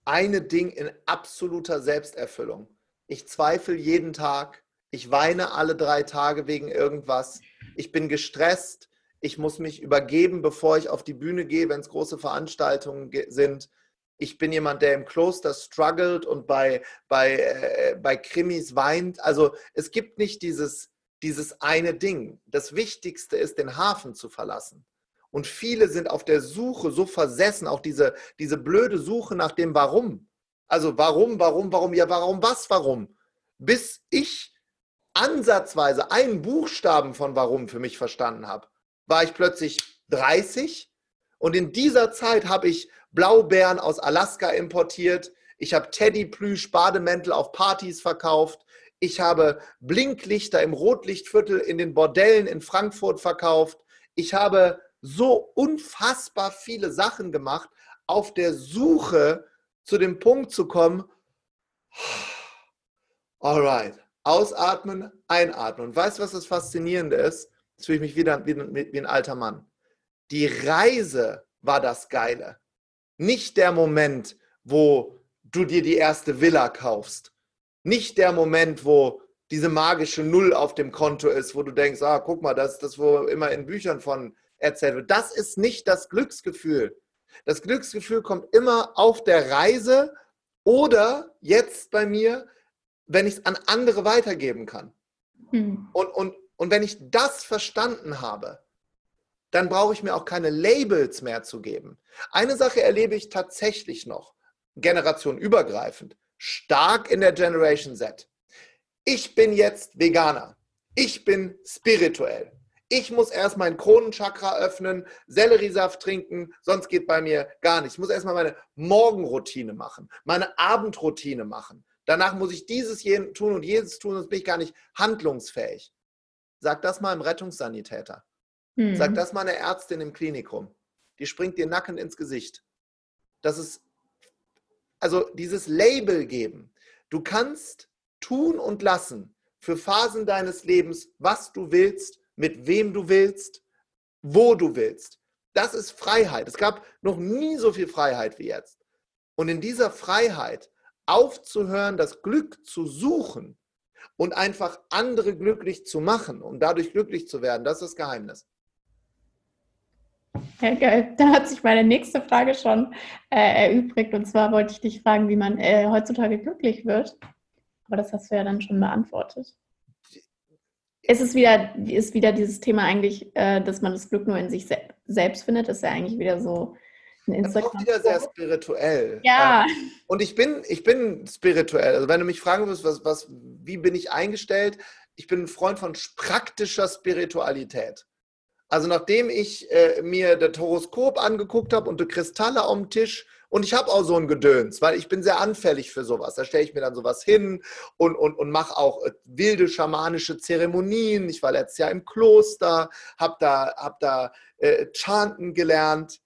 eine Ding in absoluter Selbsterfüllung. Ich zweifle jeden Tag, ich weine alle drei Tage wegen irgendwas, ich bin gestresst, ich muss mich übergeben, bevor ich auf die Bühne gehe, wenn es große Veranstaltungen sind ich bin jemand, der im Kloster struggelt und bei, bei, äh, bei Krimis weint. Also es gibt nicht dieses, dieses eine Ding. Das Wichtigste ist, den Hafen zu verlassen. Und viele sind auf der Suche so versessen, auch diese, diese blöde Suche nach dem Warum. Also warum, warum, warum, ja, warum, was, warum? Bis ich ansatzweise einen Buchstaben von Warum für mich verstanden habe, war ich plötzlich 30 und in dieser Zeit habe ich Blaubeeren aus Alaska importiert. Ich habe Teddy Plüsch Bademäntel auf Partys verkauft. Ich habe Blinklichter im Rotlichtviertel in den Bordellen in Frankfurt verkauft. Ich habe so unfassbar viele Sachen gemacht, auf der Suche zu dem Punkt zu kommen, alright, ausatmen, einatmen. Und weißt du, was das Faszinierende ist? Jetzt fühle ich mich wieder wie, wie ein alter Mann. Die Reise war das Geile. Nicht der Moment, wo du dir die erste Villa kaufst. Nicht der Moment, wo diese magische Null auf dem Konto ist, wo du denkst, ah, guck mal, das ist das, wo immer in Büchern von erzählt wird. Das ist nicht das Glücksgefühl. Das Glücksgefühl kommt immer auf der Reise oder jetzt bei mir, wenn ich es an andere weitergeben kann. Hm. Und, und, und wenn ich das verstanden habe, dann brauche ich mir auch keine Labels mehr zu geben. Eine Sache erlebe ich tatsächlich noch, generationenübergreifend, stark in der Generation Z. Ich bin jetzt Veganer. Ich bin spirituell. Ich muss erst mein Kronenchakra öffnen, Selleriesaft trinken, sonst geht bei mir gar nichts. Ich muss erstmal meine Morgenroutine machen, meine Abendroutine machen. Danach muss ich dieses tun und jedes tun, sonst bin ich gar nicht handlungsfähig. Sag das mal im Rettungssanitäter. Mhm. Sag das mal einer Ärztin im Klinikum. Die springt dir nackend ins Gesicht. Das ist, also dieses Label geben. Du kannst tun und lassen für Phasen deines Lebens, was du willst, mit wem du willst, wo du willst. Das ist Freiheit. Es gab noch nie so viel Freiheit wie jetzt. Und in dieser Freiheit aufzuhören, das Glück zu suchen und einfach andere glücklich zu machen, um dadurch glücklich zu werden, das ist das Geheimnis. Ja, geil. Da hat sich meine nächste Frage schon äh, erübrigt. Und zwar wollte ich dich fragen, wie man äh, heutzutage glücklich wird. Aber das hast du ja dann schon beantwortet ist es wieder, ist wieder dieses Thema eigentlich, äh, dass man das Glück nur in sich se selbst findet, das ist ja eigentlich wieder so ein Instagram. Das ist auch wieder sehr spirituell. Ja. Und ich bin, ich bin spirituell. Also wenn du mich fragen wirst, was, was, wie bin ich eingestellt? Ich bin ein Freund von praktischer Spiritualität. Also nachdem ich äh, mir das Horoskop angeguckt habe und die Kristalle am Tisch und ich habe auch so ein Gedöns, weil ich bin sehr anfällig für sowas. Da stelle ich mir dann sowas hin und, und, und mache auch äh, wilde schamanische Zeremonien. Ich war letztes Jahr im Kloster, habe da, hab da äh, Chanten gelernt.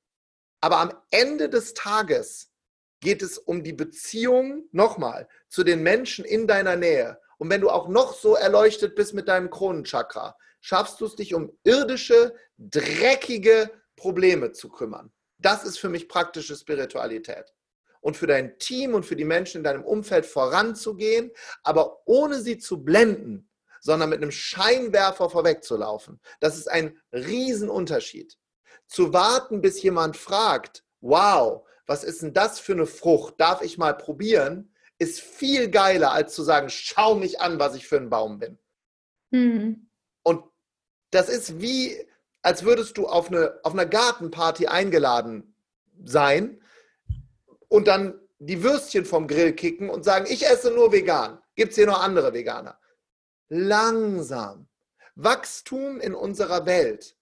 Aber am Ende des Tages geht es um die Beziehung, nochmal, zu den Menschen in deiner Nähe. Und wenn du auch noch so erleuchtet bist mit deinem Kronenchakra, schaffst du es dich um irdische, dreckige Probleme zu kümmern. Das ist für mich praktische Spiritualität. Und für dein Team und für die Menschen in deinem Umfeld voranzugehen, aber ohne sie zu blenden, sondern mit einem Scheinwerfer vorwegzulaufen. Das ist ein Riesenunterschied. Zu warten, bis jemand fragt, wow, was ist denn das für eine Frucht? Darf ich mal probieren? Ist viel geiler, als zu sagen, schau mich an, was ich für ein Baum bin. Mhm. Und das ist wie, als würdest du auf, eine, auf einer Gartenparty eingeladen sein und dann die Würstchen vom Grill kicken und sagen, ich esse nur vegan. Gibt es hier noch andere Veganer? Langsam. Wachstum in unserer Welt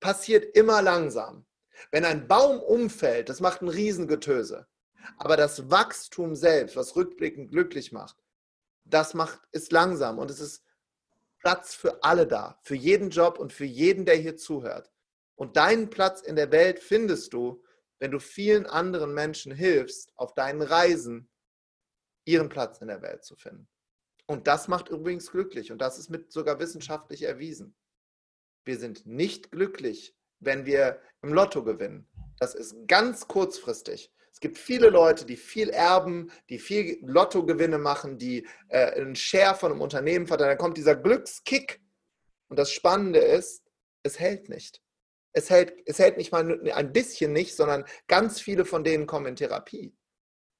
passiert immer langsam. Wenn ein Baum umfällt, das macht ein Riesengetöse. Aber das Wachstum selbst, was rückblickend glücklich macht, das macht, ist langsam und es ist Platz für alle da, für jeden Job und für jeden, der hier zuhört. Und deinen Platz in der Welt findest du, wenn du vielen anderen Menschen hilfst, auf deinen Reisen ihren Platz in der Welt zu finden. Und das macht übrigens glücklich und das ist mit sogar wissenschaftlich erwiesen. Wir sind nicht glücklich, wenn wir im Lotto gewinnen. Das ist ganz kurzfristig gibt viele Leute, die viel erben, die viel Lottogewinne machen, die äh, einen Share von einem Unternehmen verteilen. Dann kommt dieser Glückskick. Und das Spannende ist, es hält nicht. Es hält, es hält nicht mal ein bisschen nicht, sondern ganz viele von denen kommen in Therapie.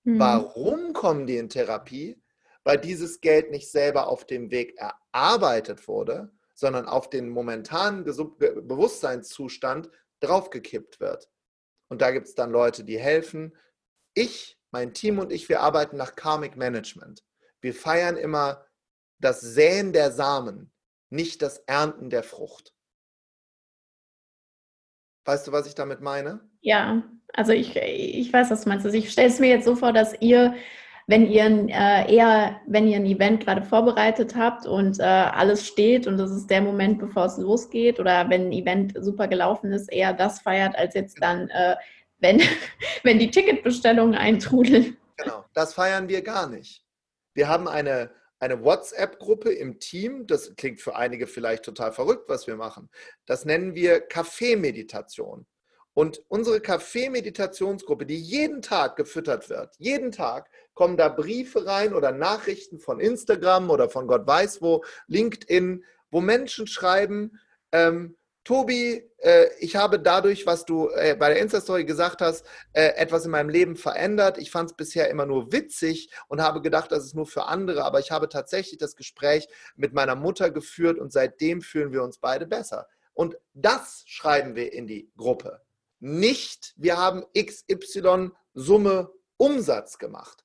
Mhm. Warum kommen die in Therapie? Weil dieses Geld nicht selber auf dem Weg erarbeitet wurde, sondern auf den momentanen Bewusstseinszustand draufgekippt wird. Und da gibt es dann Leute, die helfen, ich, mein Team und ich, wir arbeiten nach Karmic Management. Wir feiern immer das Säen der Samen, nicht das Ernten der Frucht. Weißt du, was ich damit meine? Ja, also ich, ich weiß, was du meinst. Also ich stelle es mir jetzt so vor, dass ihr wenn ihr äh, eher, wenn ihr ein Event gerade vorbereitet habt und äh, alles steht und das ist der Moment, bevor es losgeht, oder wenn ein Event super gelaufen ist, eher das feiert, als jetzt dann, äh, wenn, wenn die Ticketbestellungen eintrudeln. Genau, das feiern wir gar nicht. Wir haben eine, eine WhatsApp-Gruppe im Team. Das klingt für einige vielleicht total verrückt, was wir machen. Das nennen wir Kaffeemeditation. Und unsere Kaffee-Meditationsgruppe, die jeden Tag gefüttert wird, jeden Tag kommen da Briefe rein oder Nachrichten von Instagram oder von Gott weiß wo, LinkedIn, wo Menschen schreiben, ähm, Tobi, äh, ich habe dadurch, was du äh, bei der Insta-Story gesagt hast, äh, etwas in meinem Leben verändert. Ich fand es bisher immer nur witzig und habe gedacht, das ist nur für andere, aber ich habe tatsächlich das Gespräch mit meiner Mutter geführt und seitdem fühlen wir uns beide besser. Und das schreiben wir in die Gruppe. Nicht, wir haben XY Summe Umsatz gemacht,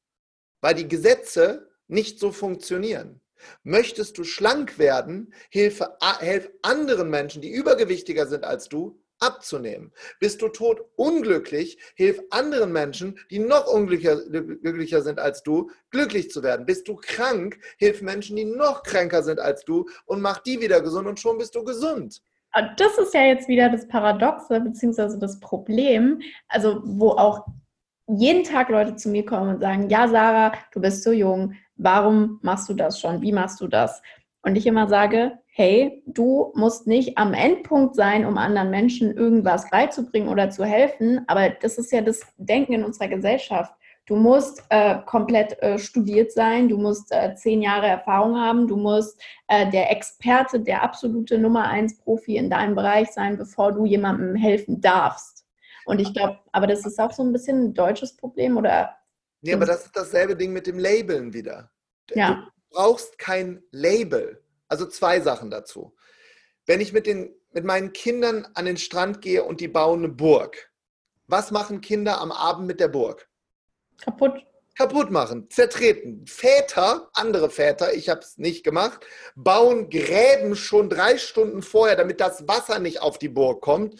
weil die Gesetze nicht so funktionieren. Möchtest du schlank werden, hilfe, hilf anderen Menschen, die übergewichtiger sind als du, abzunehmen. Bist du tot unglücklich, hilf anderen Menschen, die noch unglücklicher sind als du, glücklich zu werden. Bist du krank, hilf Menschen, die noch kränker sind als du und mach die wieder gesund und schon bist du gesund. Das ist ja jetzt wieder das Paradoxe beziehungsweise das Problem, also wo auch jeden Tag Leute zu mir kommen und sagen, ja Sarah, du bist so jung, warum machst du das schon? Wie machst du das? Und ich immer sage, hey, du musst nicht am Endpunkt sein, um anderen Menschen irgendwas beizubringen oder zu helfen, aber das ist ja das Denken in unserer Gesellschaft. Du musst äh, komplett äh, studiert sein, du musst äh, zehn Jahre Erfahrung haben, du musst äh, der Experte, der absolute Nummer eins Profi in deinem Bereich sein, bevor du jemandem helfen darfst. Und ich glaube, aber das ist auch so ein bisschen ein deutsches Problem oder Nee, aber das ist dasselbe Ding mit dem Labeln wieder. Ja. Du brauchst kein Label. Also zwei Sachen dazu. Wenn ich mit, den, mit meinen Kindern an den Strand gehe und die bauen eine Burg, was machen Kinder am Abend mit der Burg? Kaputt. Kaputt machen, zertreten. Väter, andere Väter, ich habe es nicht gemacht, bauen Gräben schon drei Stunden vorher, damit das Wasser nicht auf die Burg kommt.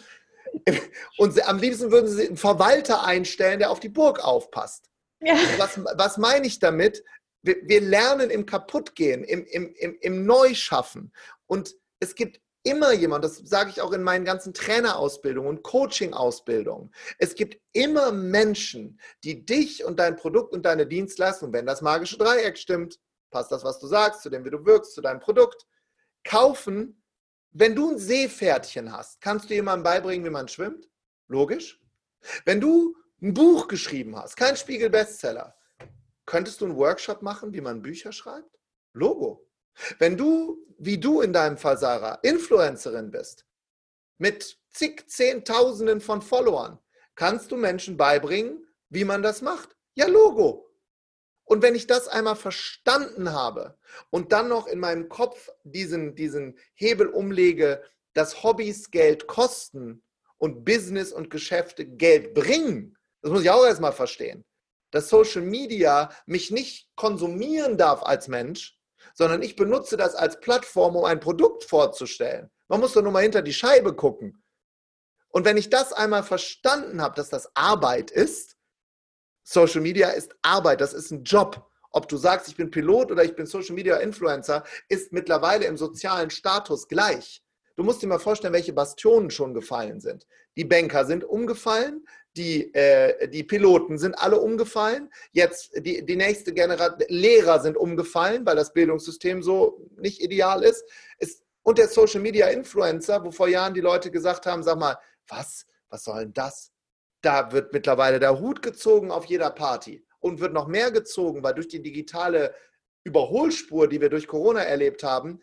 Und am liebsten würden sie einen Verwalter einstellen, der auf die Burg aufpasst. Ja. Was, was meine ich damit? Wir, wir lernen im Kaputtgehen, im, im, im, im Neuschaffen. Und es gibt immer jemand, das sage ich auch in meinen ganzen Trainerausbildungen und Coaching-Ausbildungen, es gibt immer Menschen, die dich und dein Produkt und deine Dienstleistung, wenn das magische Dreieck stimmt, passt das, was du sagst, zu dem, wie du wirkst, zu deinem Produkt, kaufen. Wenn du ein Seepferdchen hast, kannst du jemandem beibringen, wie man schwimmt? Logisch. Wenn du ein Buch geschrieben hast, kein Spiegel-Bestseller, könntest du einen Workshop machen, wie man Bücher schreibt? Logo. Wenn du, wie du in deinem Fall, Sarah, Influencerin bist, mit zig Zehntausenden von Followern, kannst du Menschen beibringen, wie man das macht. Ja, Logo. Und wenn ich das einmal verstanden habe und dann noch in meinem Kopf diesen, diesen Hebel umlege, dass Hobbys Geld kosten und Business und Geschäfte Geld bringen, das muss ich auch erstmal verstehen. Dass Social Media mich nicht konsumieren darf als Mensch, sondern ich benutze das als Plattform, um ein Produkt vorzustellen. Man muss doch nur mal hinter die Scheibe gucken. Und wenn ich das einmal verstanden habe, dass das Arbeit ist, Social Media ist Arbeit, das ist ein Job. Ob du sagst, ich bin Pilot oder ich bin Social Media Influencer, ist mittlerweile im sozialen Status gleich. Du musst dir mal vorstellen, welche Bastionen schon gefallen sind. Die Banker sind umgefallen, die, äh, die Piloten sind alle umgefallen. Jetzt die, die nächste Generation, Lehrer sind umgefallen, weil das Bildungssystem so nicht ideal ist. ist. Und der Social Media Influencer, wo vor Jahren die Leute gesagt haben, sag mal, was, was soll denn das? Da wird mittlerweile der Hut gezogen auf jeder Party und wird noch mehr gezogen, weil durch die digitale Überholspur, die wir durch Corona erlebt haben,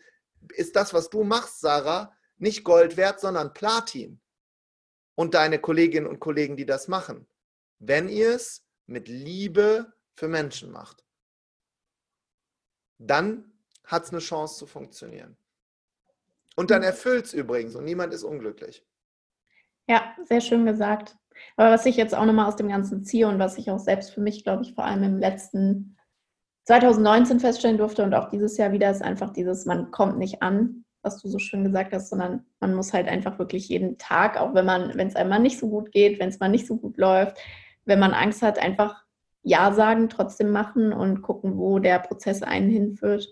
ist das, was du machst, Sarah, nicht Gold wert, sondern Platin und deine Kolleginnen und Kollegen, die das machen, wenn ihr es mit Liebe für Menschen macht. Dann hat es eine Chance zu funktionieren. Und dann mhm. erfüllt es übrigens und niemand ist unglücklich. Ja, sehr schön gesagt. Aber was ich jetzt auch nochmal aus dem Ganzen ziehe und was ich auch selbst für mich, glaube ich, vor allem im letzten 2019 feststellen durfte und auch dieses Jahr wieder, ist einfach dieses, man kommt nicht an was du so schön gesagt hast, sondern man muss halt einfach wirklich jeden Tag, auch wenn man, wenn es einem mal nicht so gut geht, wenn es mal nicht so gut läuft, wenn man Angst hat, einfach Ja sagen, trotzdem machen und gucken, wo der Prozess einen hinführt.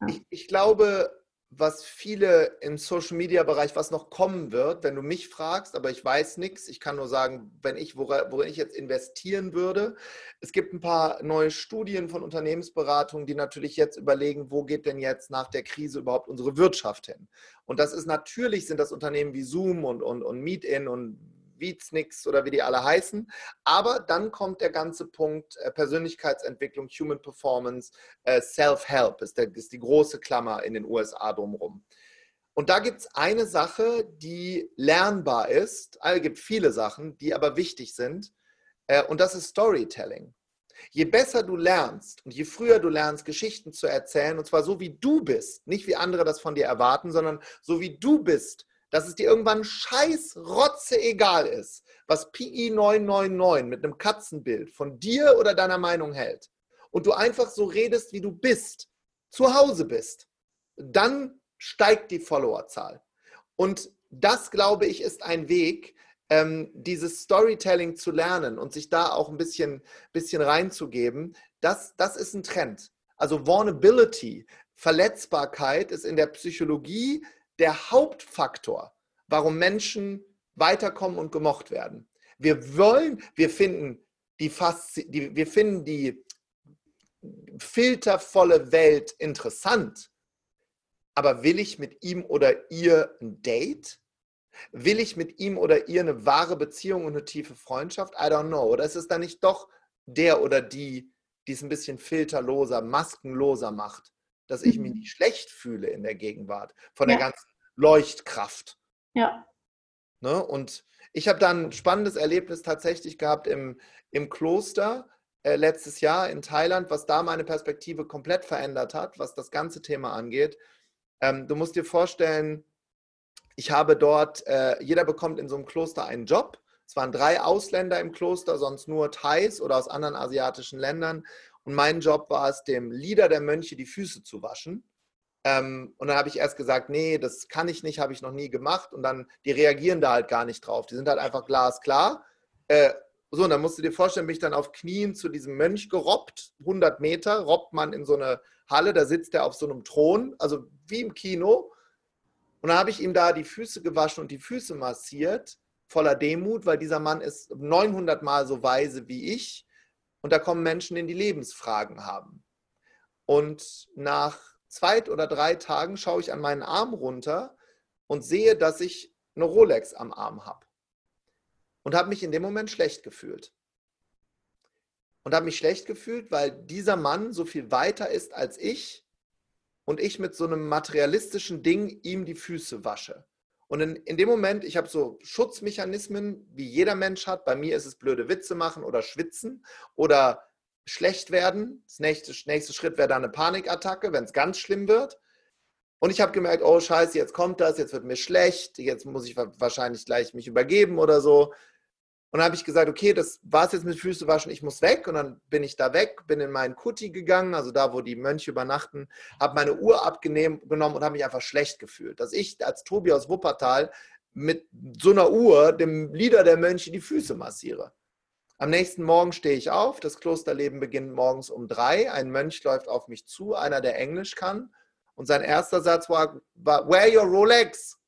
Ja. Ich, ich glaube, was viele im Social Media Bereich, was noch kommen wird, wenn du mich fragst, aber ich weiß nichts. Ich kann nur sagen, wenn ich, worin ich jetzt investieren würde. Es gibt ein paar neue Studien von Unternehmensberatungen, die natürlich jetzt überlegen, wo geht denn jetzt nach der Krise überhaupt unsere Wirtschaft hin? Und das ist natürlich, sind das Unternehmen wie Zoom und, und, und Meetin und Beatsnix oder wie die alle heißen. Aber dann kommt der ganze Punkt äh, Persönlichkeitsentwicklung, Human Performance, äh, Self-Help ist, ist die große Klammer in den USA drumherum. Und da gibt es eine Sache, die lernbar ist. Es gibt viele Sachen, die aber wichtig sind. Äh, und das ist Storytelling. Je besser du lernst und je früher du lernst, Geschichten zu erzählen, und zwar so wie du bist, nicht wie andere das von dir erwarten, sondern so wie du bist, dass es dir irgendwann scheiß Rotze egal ist, was PI 999 mit einem Katzenbild von dir oder deiner Meinung hält und du einfach so redest, wie du bist, zu Hause bist, dann steigt die Followerzahl. Und das, glaube ich, ist ein Weg, ähm, dieses Storytelling zu lernen und sich da auch ein bisschen, bisschen reinzugeben. Das, das ist ein Trend. Also Vulnerability, Verletzbarkeit ist in der Psychologie der Hauptfaktor, warum Menschen weiterkommen und gemocht werden. Wir wollen, wir finden die, Faszi die, wir finden die filtervolle Welt interessant. Aber will ich mit ihm oder ihr ein Date? Will ich mit ihm oder ihr eine wahre Beziehung und eine tiefe Freundschaft? I don't know. Oder ist es dann nicht doch der oder die, die es ein bisschen filterloser, maskenloser macht? dass ich mich mhm. nicht schlecht fühle in der Gegenwart von ja. der ganzen Leuchtkraft. Ja. Ne? Und ich habe dann ein spannendes Erlebnis tatsächlich gehabt im, im Kloster äh, letztes Jahr in Thailand, was da meine Perspektive komplett verändert hat, was das ganze Thema angeht. Ähm, du musst dir vorstellen, ich habe dort, äh, jeder bekommt in so einem Kloster einen Job. Es waren drei Ausländer im Kloster, sonst nur Thais oder aus anderen asiatischen Ländern. Und mein Job war es, dem Leader der Mönche die Füße zu waschen. Ähm, und dann habe ich erst gesagt, nee, das kann ich nicht, habe ich noch nie gemacht. Und dann, die reagieren da halt gar nicht drauf. Die sind halt einfach glasklar. Äh, so, und dann musst du dir vorstellen, bin ich dann auf Knien zu diesem Mönch gerobbt, 100 Meter, robbt man in so eine Halle, da sitzt er auf so einem Thron, also wie im Kino. Und dann habe ich ihm da die Füße gewaschen und die Füße massiert, voller Demut, weil dieser Mann ist 900 Mal so weise wie ich und da kommen Menschen, die Lebensfragen haben. Und nach zwei oder drei Tagen schaue ich an meinen Arm runter und sehe, dass ich eine Rolex am Arm habe. Und habe mich in dem Moment schlecht gefühlt. Und habe mich schlecht gefühlt, weil dieser Mann so viel weiter ist als ich und ich mit so einem materialistischen Ding ihm die Füße wasche. Und in, in dem Moment, ich habe so Schutzmechanismen, wie jeder Mensch hat. Bei mir ist es blöde Witze machen oder schwitzen oder schlecht werden. Das nächste, nächste Schritt wäre dann eine Panikattacke, wenn es ganz schlimm wird. Und ich habe gemerkt, oh scheiße, jetzt kommt das, jetzt wird mir schlecht, jetzt muss ich wahrscheinlich gleich mich übergeben oder so. Und dann habe ich gesagt, okay, das war es jetzt mit Füße waschen, ich muss weg. Und dann bin ich da weg, bin in meinen Kutti gegangen, also da, wo die Mönche übernachten, habe meine Uhr abgenommen und habe mich einfach schlecht gefühlt. Dass ich als Tobi aus Wuppertal mit so einer Uhr dem Lieder der Mönche die Füße massiere. Am nächsten Morgen stehe ich auf, das Klosterleben beginnt morgens um drei. Ein Mönch läuft auf mich zu, einer, der Englisch kann. Und sein erster Satz war, Where your Rolex?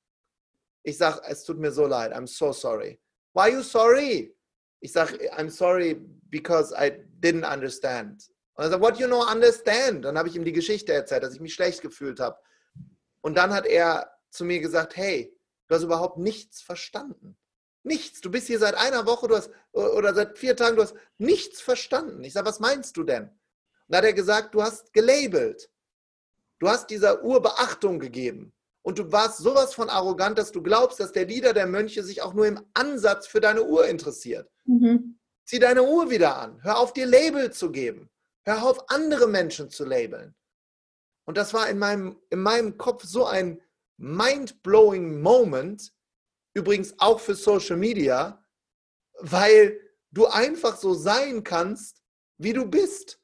Ich sage, es tut mir so leid, I'm so sorry. Why are you sorry? Ich sage, I'm sorry because I didn't understand. Und er sagt, what you know understand? Dann habe ich ihm die Geschichte erzählt, dass ich mich schlecht gefühlt habe. Und dann hat er zu mir gesagt, hey, du hast überhaupt nichts verstanden. Nichts. Du bist hier seit einer Woche, du hast, oder seit vier Tagen, du hast nichts verstanden. Ich sage, was meinst du denn? Und dann hat er gesagt, du hast gelabelt. Du hast dieser Uhr Beachtung gegeben und du warst sowas von arrogant, dass du glaubst, dass der Leader der Mönche sich auch nur im Ansatz für deine Uhr interessiert. Mhm. Zieh deine Uhr wieder an. Hör auf, dir Label zu geben. Hör auf, andere Menschen zu labeln. Und das war in meinem, in meinem Kopf so ein mind-blowing Moment, übrigens auch für Social Media, weil du einfach so sein kannst, wie du bist.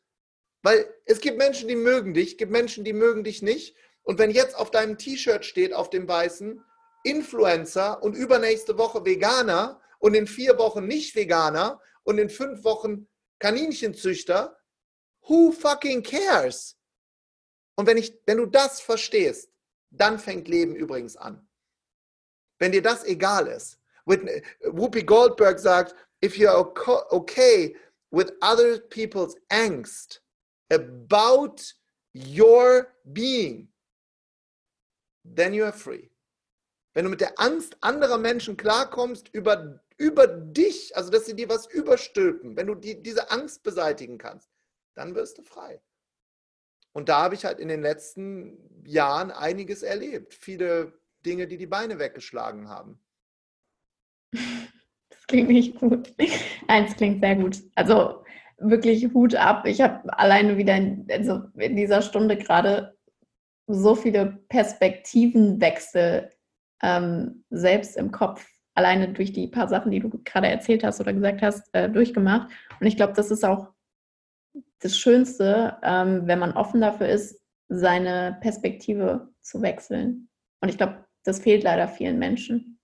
Weil es gibt Menschen, die mögen dich, gibt Menschen, die mögen dich nicht. Und wenn jetzt auf deinem T-Shirt steht, auf dem weißen, Influencer und übernächste Woche Veganer und in vier Wochen nicht Veganer und in fünf Wochen Kaninchenzüchter. Who fucking cares? Und wenn, ich, wenn du das verstehst, dann fängt Leben übrigens an. Wenn dir das egal ist. Whoopi Goldberg sagt, if you're okay with other people's angst about your being, then you are free. Wenn du mit der Angst anderer Menschen klarkommst über, über dich, also dass sie dir was überstülpen, wenn du die, diese Angst beseitigen kannst, dann wirst du frei. Und da habe ich halt in den letzten Jahren einiges erlebt. Viele Dinge, die die Beine weggeschlagen haben. Das klingt nicht gut. Eins klingt sehr gut. Also wirklich Hut ab. Ich habe alleine wieder in, also in dieser Stunde gerade so viele Perspektivenwechsel ähm, selbst im Kopf, alleine durch die paar Sachen, die du gerade erzählt hast oder gesagt hast, äh, durchgemacht. Und ich glaube, das ist auch das Schönste, ähm, wenn man offen dafür ist, seine Perspektive zu wechseln. Und ich glaube, das fehlt leider vielen Menschen.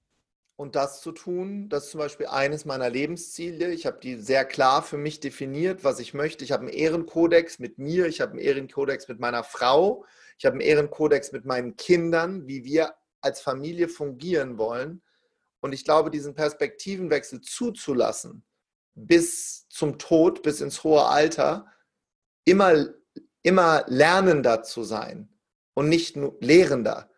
Und das zu tun, das ist zum Beispiel eines meiner Lebensziele. Ich habe die sehr klar für mich definiert, was ich möchte. Ich habe einen Ehrenkodex mit mir, ich habe einen Ehrenkodex mit meiner Frau, ich habe einen Ehrenkodex mit meinen Kindern, wie wir als Familie fungieren wollen. Und ich glaube, diesen Perspektivenwechsel zuzulassen, bis zum Tod, bis ins hohe Alter, immer, immer lernender zu sein und nicht nur lehrender.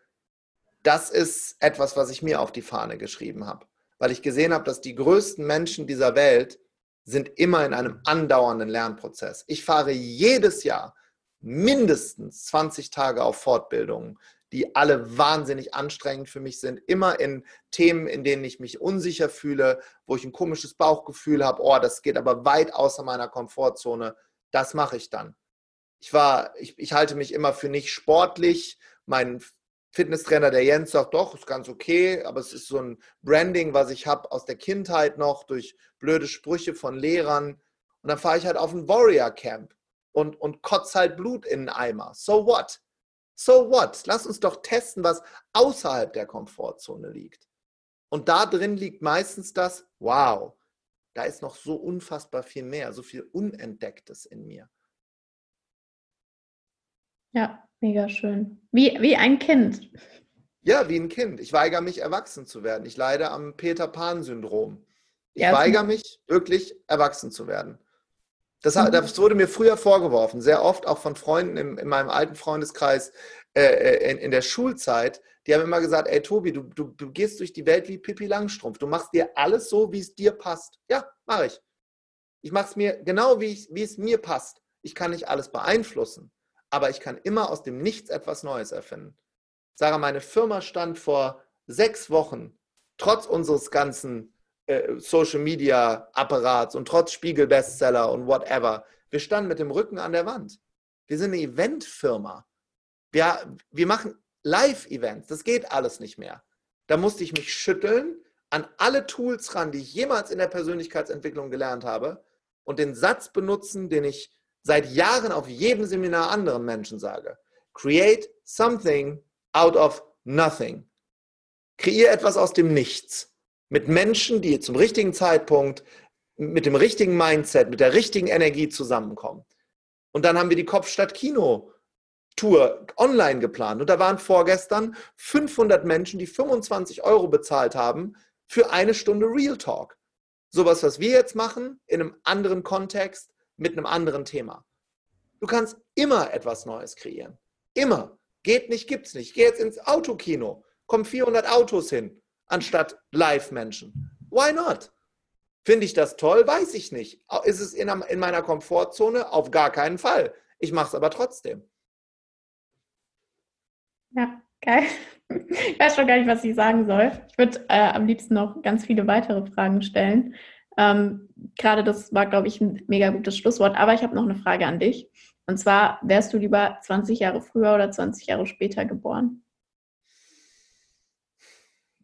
Das ist etwas, was ich mir auf die Fahne geschrieben habe, weil ich gesehen habe, dass die größten Menschen dieser Welt sind immer in einem andauernden Lernprozess. Ich fahre jedes Jahr mindestens 20 Tage auf Fortbildungen, die alle wahnsinnig anstrengend für mich sind, immer in Themen, in denen ich mich unsicher fühle, wo ich ein komisches Bauchgefühl habe, oh, das geht aber weit außer meiner Komfortzone das mache ich dann. Ich war, ich, ich halte mich immer für nicht sportlich. Mein Fitnesstrainer, der Jens, sagt doch, ist ganz okay, aber es ist so ein Branding, was ich habe aus der Kindheit noch durch blöde Sprüche von Lehrern. Und dann fahre ich halt auf ein Warrior Camp und, und kotze halt Blut in den Eimer. So what? So what? Lass uns doch testen, was außerhalb der Komfortzone liegt. Und da drin liegt meistens das, wow, da ist noch so unfassbar viel mehr, so viel Unentdecktes in mir. Ja, mega schön. Wie, wie ein Kind. Ja, wie ein Kind. Ich weigere mich, erwachsen zu werden. Ich leide am Peter Pan-Syndrom. Ich ja, weigere mich, wirklich erwachsen zu werden. Das, mhm. das, wurde mir früher vorgeworfen, sehr oft auch von Freunden in, in meinem alten Freundeskreis äh, äh in, in, der Schulzeit, die haben immer gesagt, ey Tobi, du, du, du gehst durch die Welt wie Pippi Langstrumpf. Du machst dir alles so, wie es dir passt. Ja, mache ich. Ich mache es mir genau, wie, ich, wie es mir passt. Ich kann nicht alles beeinflussen, aber ich kann immer aus dem Nichts etwas Neues erfinden. Sarah, meine Firma stand vor sechs Wochen, trotz unseres ganzen äh, Social Media Apparats und trotz Spiegel Bestseller und whatever. Wir standen mit dem Rücken an der Wand. Wir sind eine Eventfirma. Wir, wir machen Live-Events, das geht alles nicht mehr. Da musste ich mich schütteln, an alle Tools ran, die ich jemals in der Persönlichkeitsentwicklung gelernt habe und den Satz benutzen, den ich seit Jahren auf jedem Seminar anderen Menschen sage. Create something out of nothing. Kreiere etwas aus dem Nichts. Mit Menschen, die zum richtigen Zeitpunkt, mit dem richtigen Mindset, mit der richtigen Energie zusammenkommen. Und dann haben wir die Kopfstadt Kino Tour online geplant. Und da waren vorgestern 500 Menschen, die 25 Euro bezahlt haben für eine Stunde Real Talk. Sowas, was wir jetzt machen, in einem anderen Kontext, mit einem anderen Thema. Du kannst immer etwas Neues kreieren. Immer. Geht nicht, gibt's nicht. Geh jetzt ins Autokino. Kommen 400 Autos hin, anstatt Live-Menschen. Why not? Finde ich das toll? Weiß ich nicht. Ist es in, meiner Komfortzone? Auf gar keinen Fall. Ich mache es aber trotzdem. Ja, geil. Ich weiß schon gar nicht, was ich sagen soll. Ich würde äh, am liebsten noch ganz viele weitere Fragen stellen. Ähm, Gerade das war, glaube ich, ein mega gutes Schlusswort. Aber ich habe noch eine Frage an dich. Und zwar, wärst du lieber 20 Jahre früher oder 20 Jahre später geboren?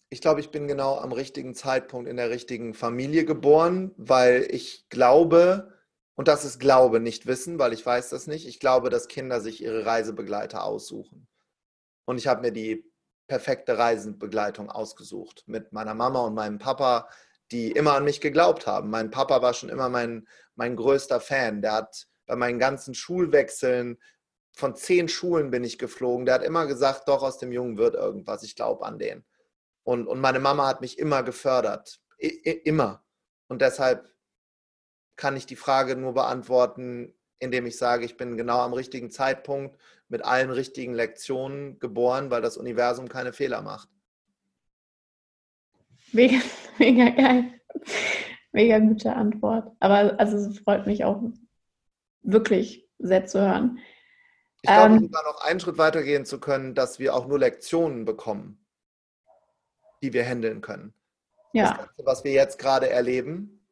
Ich glaube, ich bin genau am richtigen Zeitpunkt in der richtigen Familie geboren, weil ich glaube, und das ist Glaube, nicht Wissen, weil ich weiß das nicht, ich glaube, dass Kinder sich ihre Reisebegleiter aussuchen. Und ich habe mir die perfekte Reisenbegleitung ausgesucht mit meiner Mama und meinem Papa, die immer an mich geglaubt haben. Mein Papa war schon immer mein, mein größter Fan. Der hat bei meinen ganzen Schulwechseln, von zehn Schulen bin ich geflogen, der hat immer gesagt, doch, aus dem Jungen wird irgendwas, ich glaube an den. Und, und meine Mama hat mich immer gefördert, I, immer. Und deshalb kann ich die Frage nur beantworten, indem ich sage, ich bin genau am richtigen Zeitpunkt mit allen richtigen Lektionen geboren, weil das Universum keine Fehler macht. Mega, mega geil. Mega gute Antwort. Aber also es freut mich auch wirklich sehr zu hören. Ich glaube, ähm, sogar noch einen Schritt weiter gehen zu können, dass wir auch nur Lektionen bekommen, die wir handeln können. Ja. Das Ganze, was wir jetzt gerade erleben,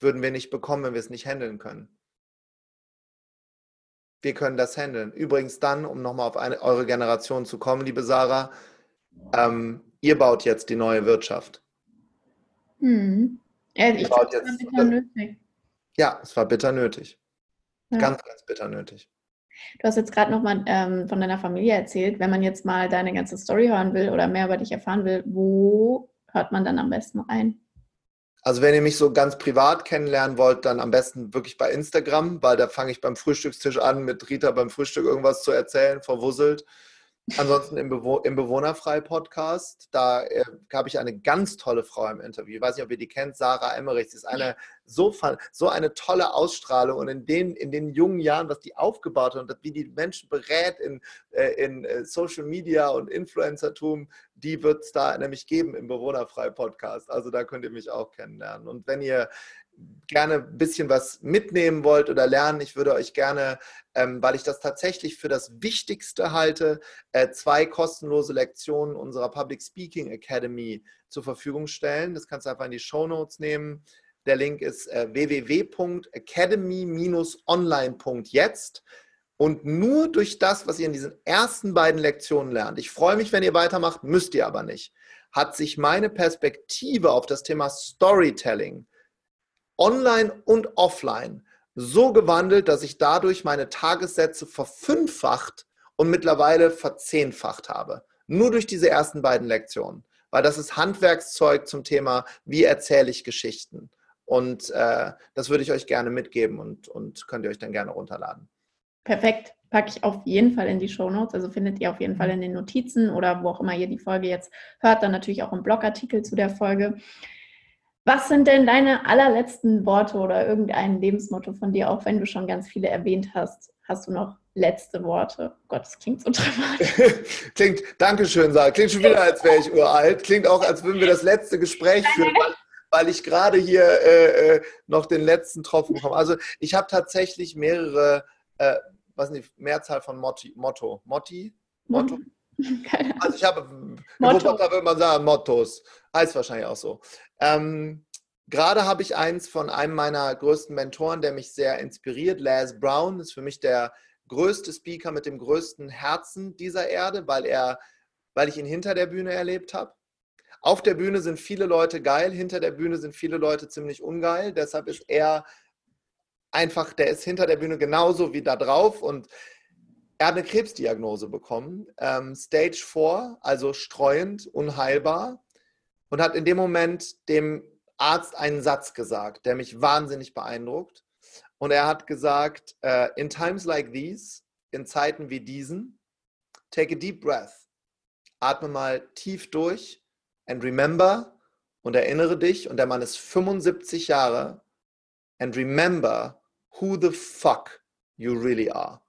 würden wir nicht bekommen, wenn wir es nicht handeln können. Wir können das handeln. Übrigens dann, um nochmal auf eine, eure Generation zu kommen, liebe Sarah, ähm, ihr baut jetzt die neue Wirtschaft. Hm. Ja, ich glaube, das war bitter nötig. Ja, es war bitter nötig. Ja. Ganz, ganz bitter nötig. Du hast jetzt gerade nochmal ähm, von deiner Familie erzählt. Wenn man jetzt mal deine ganze Story hören will oder mehr über dich erfahren will, wo hört man dann am besten rein? Also wenn ihr mich so ganz privat kennenlernen wollt, dann am besten wirklich bei Instagram, weil da fange ich beim Frühstückstisch an, mit Rita beim Frühstück irgendwas zu erzählen, verwusselt. Ansonsten im, Bewo im Bewohnerfrei-Podcast, da äh, habe ich eine ganz tolle Frau im Interview. Ich weiß nicht, ob ihr die kennt, Sarah Emmerich. Sie ist eine so, so eine tolle Ausstrahlung und in den, in den jungen Jahren, was die aufgebaut hat und wie die Menschen berät in, äh, in äh, Social Media und Influencertum, die wird es da nämlich geben im Bewohnerfrei-Podcast. Also da könnt ihr mich auch kennenlernen. Und wenn ihr gerne ein bisschen was mitnehmen wollt oder lernen, ich würde euch gerne, ähm, weil ich das tatsächlich für das Wichtigste halte, äh, zwei kostenlose Lektionen unserer Public Speaking Academy zur Verfügung stellen. Das kannst du einfach in die Show Notes nehmen. Der Link ist äh, www.academy-online.jetzt. Und nur durch das, was ihr in diesen ersten beiden Lektionen lernt, ich freue mich, wenn ihr weitermacht, müsst ihr aber nicht, hat sich meine Perspektive auf das Thema Storytelling online und offline so gewandelt, dass ich dadurch meine Tagessätze verfünffacht und mittlerweile verzehnfacht habe. Nur durch diese ersten beiden Lektionen. Weil das ist Handwerkszeug zum Thema, wie erzähle ich Geschichten. Und äh, das würde ich euch gerne mitgeben und, und könnt ihr euch dann gerne runterladen. Perfekt. Packe ich auf jeden Fall in die Show Notes. Also findet ihr auf jeden Fall in den Notizen oder wo auch immer ihr die Folge jetzt hört, dann natürlich auch im Blogartikel zu der Folge. Was sind denn deine allerletzten Worte oder irgendein Lebensmotto von dir, auch wenn du schon ganz viele erwähnt hast? Hast du noch letzte Worte? Oh Gott, das klingt so dramatisch. klingt, Dankeschön, Sarah. Klingt schon wieder, als wäre ich uralt. Klingt auch, als würden wir das letzte Gespräch führen, weil, weil ich gerade hier äh, äh, noch den letzten Tropfen bekomme. Also ich habe tatsächlich mehrere, äh, was nicht, Mehrzahl von Motti, Motto. Motti? Motto? Also ich habe, in Wuppertal würde man sagen, Mottos. Heißt wahrscheinlich auch so. Ähm, Gerade habe ich eins von einem meiner größten Mentoren, der mich sehr inspiriert. Laz Brown ist für mich der größte Speaker mit dem größten Herzen dieser Erde, weil, er, weil ich ihn hinter der Bühne erlebt habe. Auf der Bühne sind viele Leute geil, hinter der Bühne sind viele Leute ziemlich ungeil. Deshalb ist er einfach, der ist hinter der Bühne genauso wie da drauf. Und er hat eine Krebsdiagnose bekommen, ähm, Stage 4, also streuend, unheilbar, und hat in dem Moment dem Arzt einen Satz gesagt, der mich wahnsinnig beeindruckt. Und er hat gesagt, uh, in times like these, in Zeiten wie diesen, take a deep breath, atme mal tief durch and remember und erinnere dich, und der Mann ist 75 Jahre, and remember who the fuck you really are.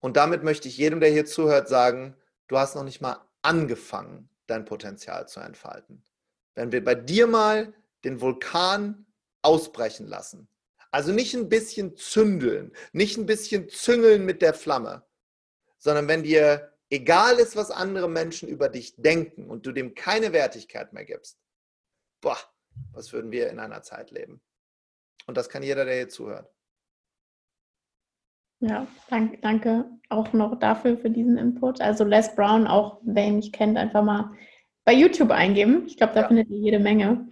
Und damit möchte ich jedem, der hier zuhört, sagen, du hast noch nicht mal angefangen, dein Potenzial zu entfalten. Wenn wir bei dir mal den Vulkan ausbrechen lassen, also nicht ein bisschen zündeln, nicht ein bisschen züngeln mit der Flamme, sondern wenn dir egal ist, was andere Menschen über dich denken und du dem keine Wertigkeit mehr gibst, boah, was würden wir in einer Zeit leben? Und das kann jeder, der hier zuhört. Ja, danke, danke auch noch dafür, für diesen Input. Also Les Brown, auch wer ihn nicht kennt, einfach mal bei YouTube eingeben. Ich glaube, da ja. findet ihr jede Menge.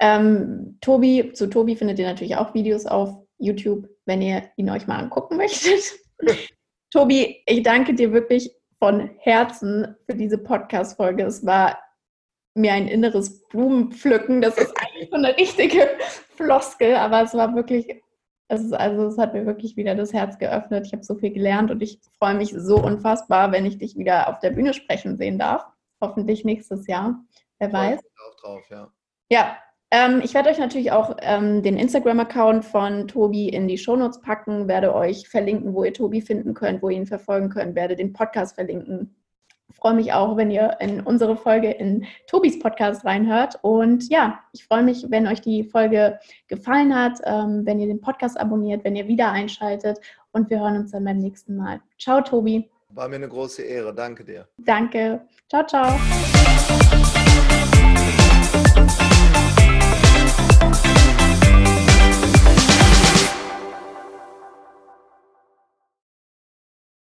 Ähm, Tobi, zu Tobi findet ihr natürlich auch Videos auf YouTube, wenn ihr ihn euch mal angucken möchtet. Tobi, ich danke dir wirklich von Herzen für diese Podcast-Folge. Es war mir ein inneres Blumenpflücken. Das ist eigentlich so eine richtige Floskel, aber es war wirklich, es ist, also es hat mir wirklich wieder das Herz geöffnet. Ich habe so viel gelernt und ich freue mich so unfassbar, wenn ich dich wieder auf der Bühne sprechen sehen darf. Hoffentlich nächstes Jahr. Wer weiß. Auch drauf, ja. Ja, ähm, ich werde euch natürlich auch ähm, den Instagram-Account von Tobi in die Shownotes packen, werde euch verlinken, wo ihr Tobi finden könnt, wo ihr ihn verfolgen könnt, werde den Podcast verlinken. Ich freue mich auch, wenn ihr in unsere Folge in Tobis Podcast reinhört. Und ja, ich freue mich, wenn euch die Folge gefallen hat, ähm, wenn ihr den Podcast abonniert, wenn ihr wieder einschaltet. Und wir hören uns dann beim nächsten Mal. Ciao, Tobi. War mir eine große Ehre. Danke dir. Danke. Ciao, ciao.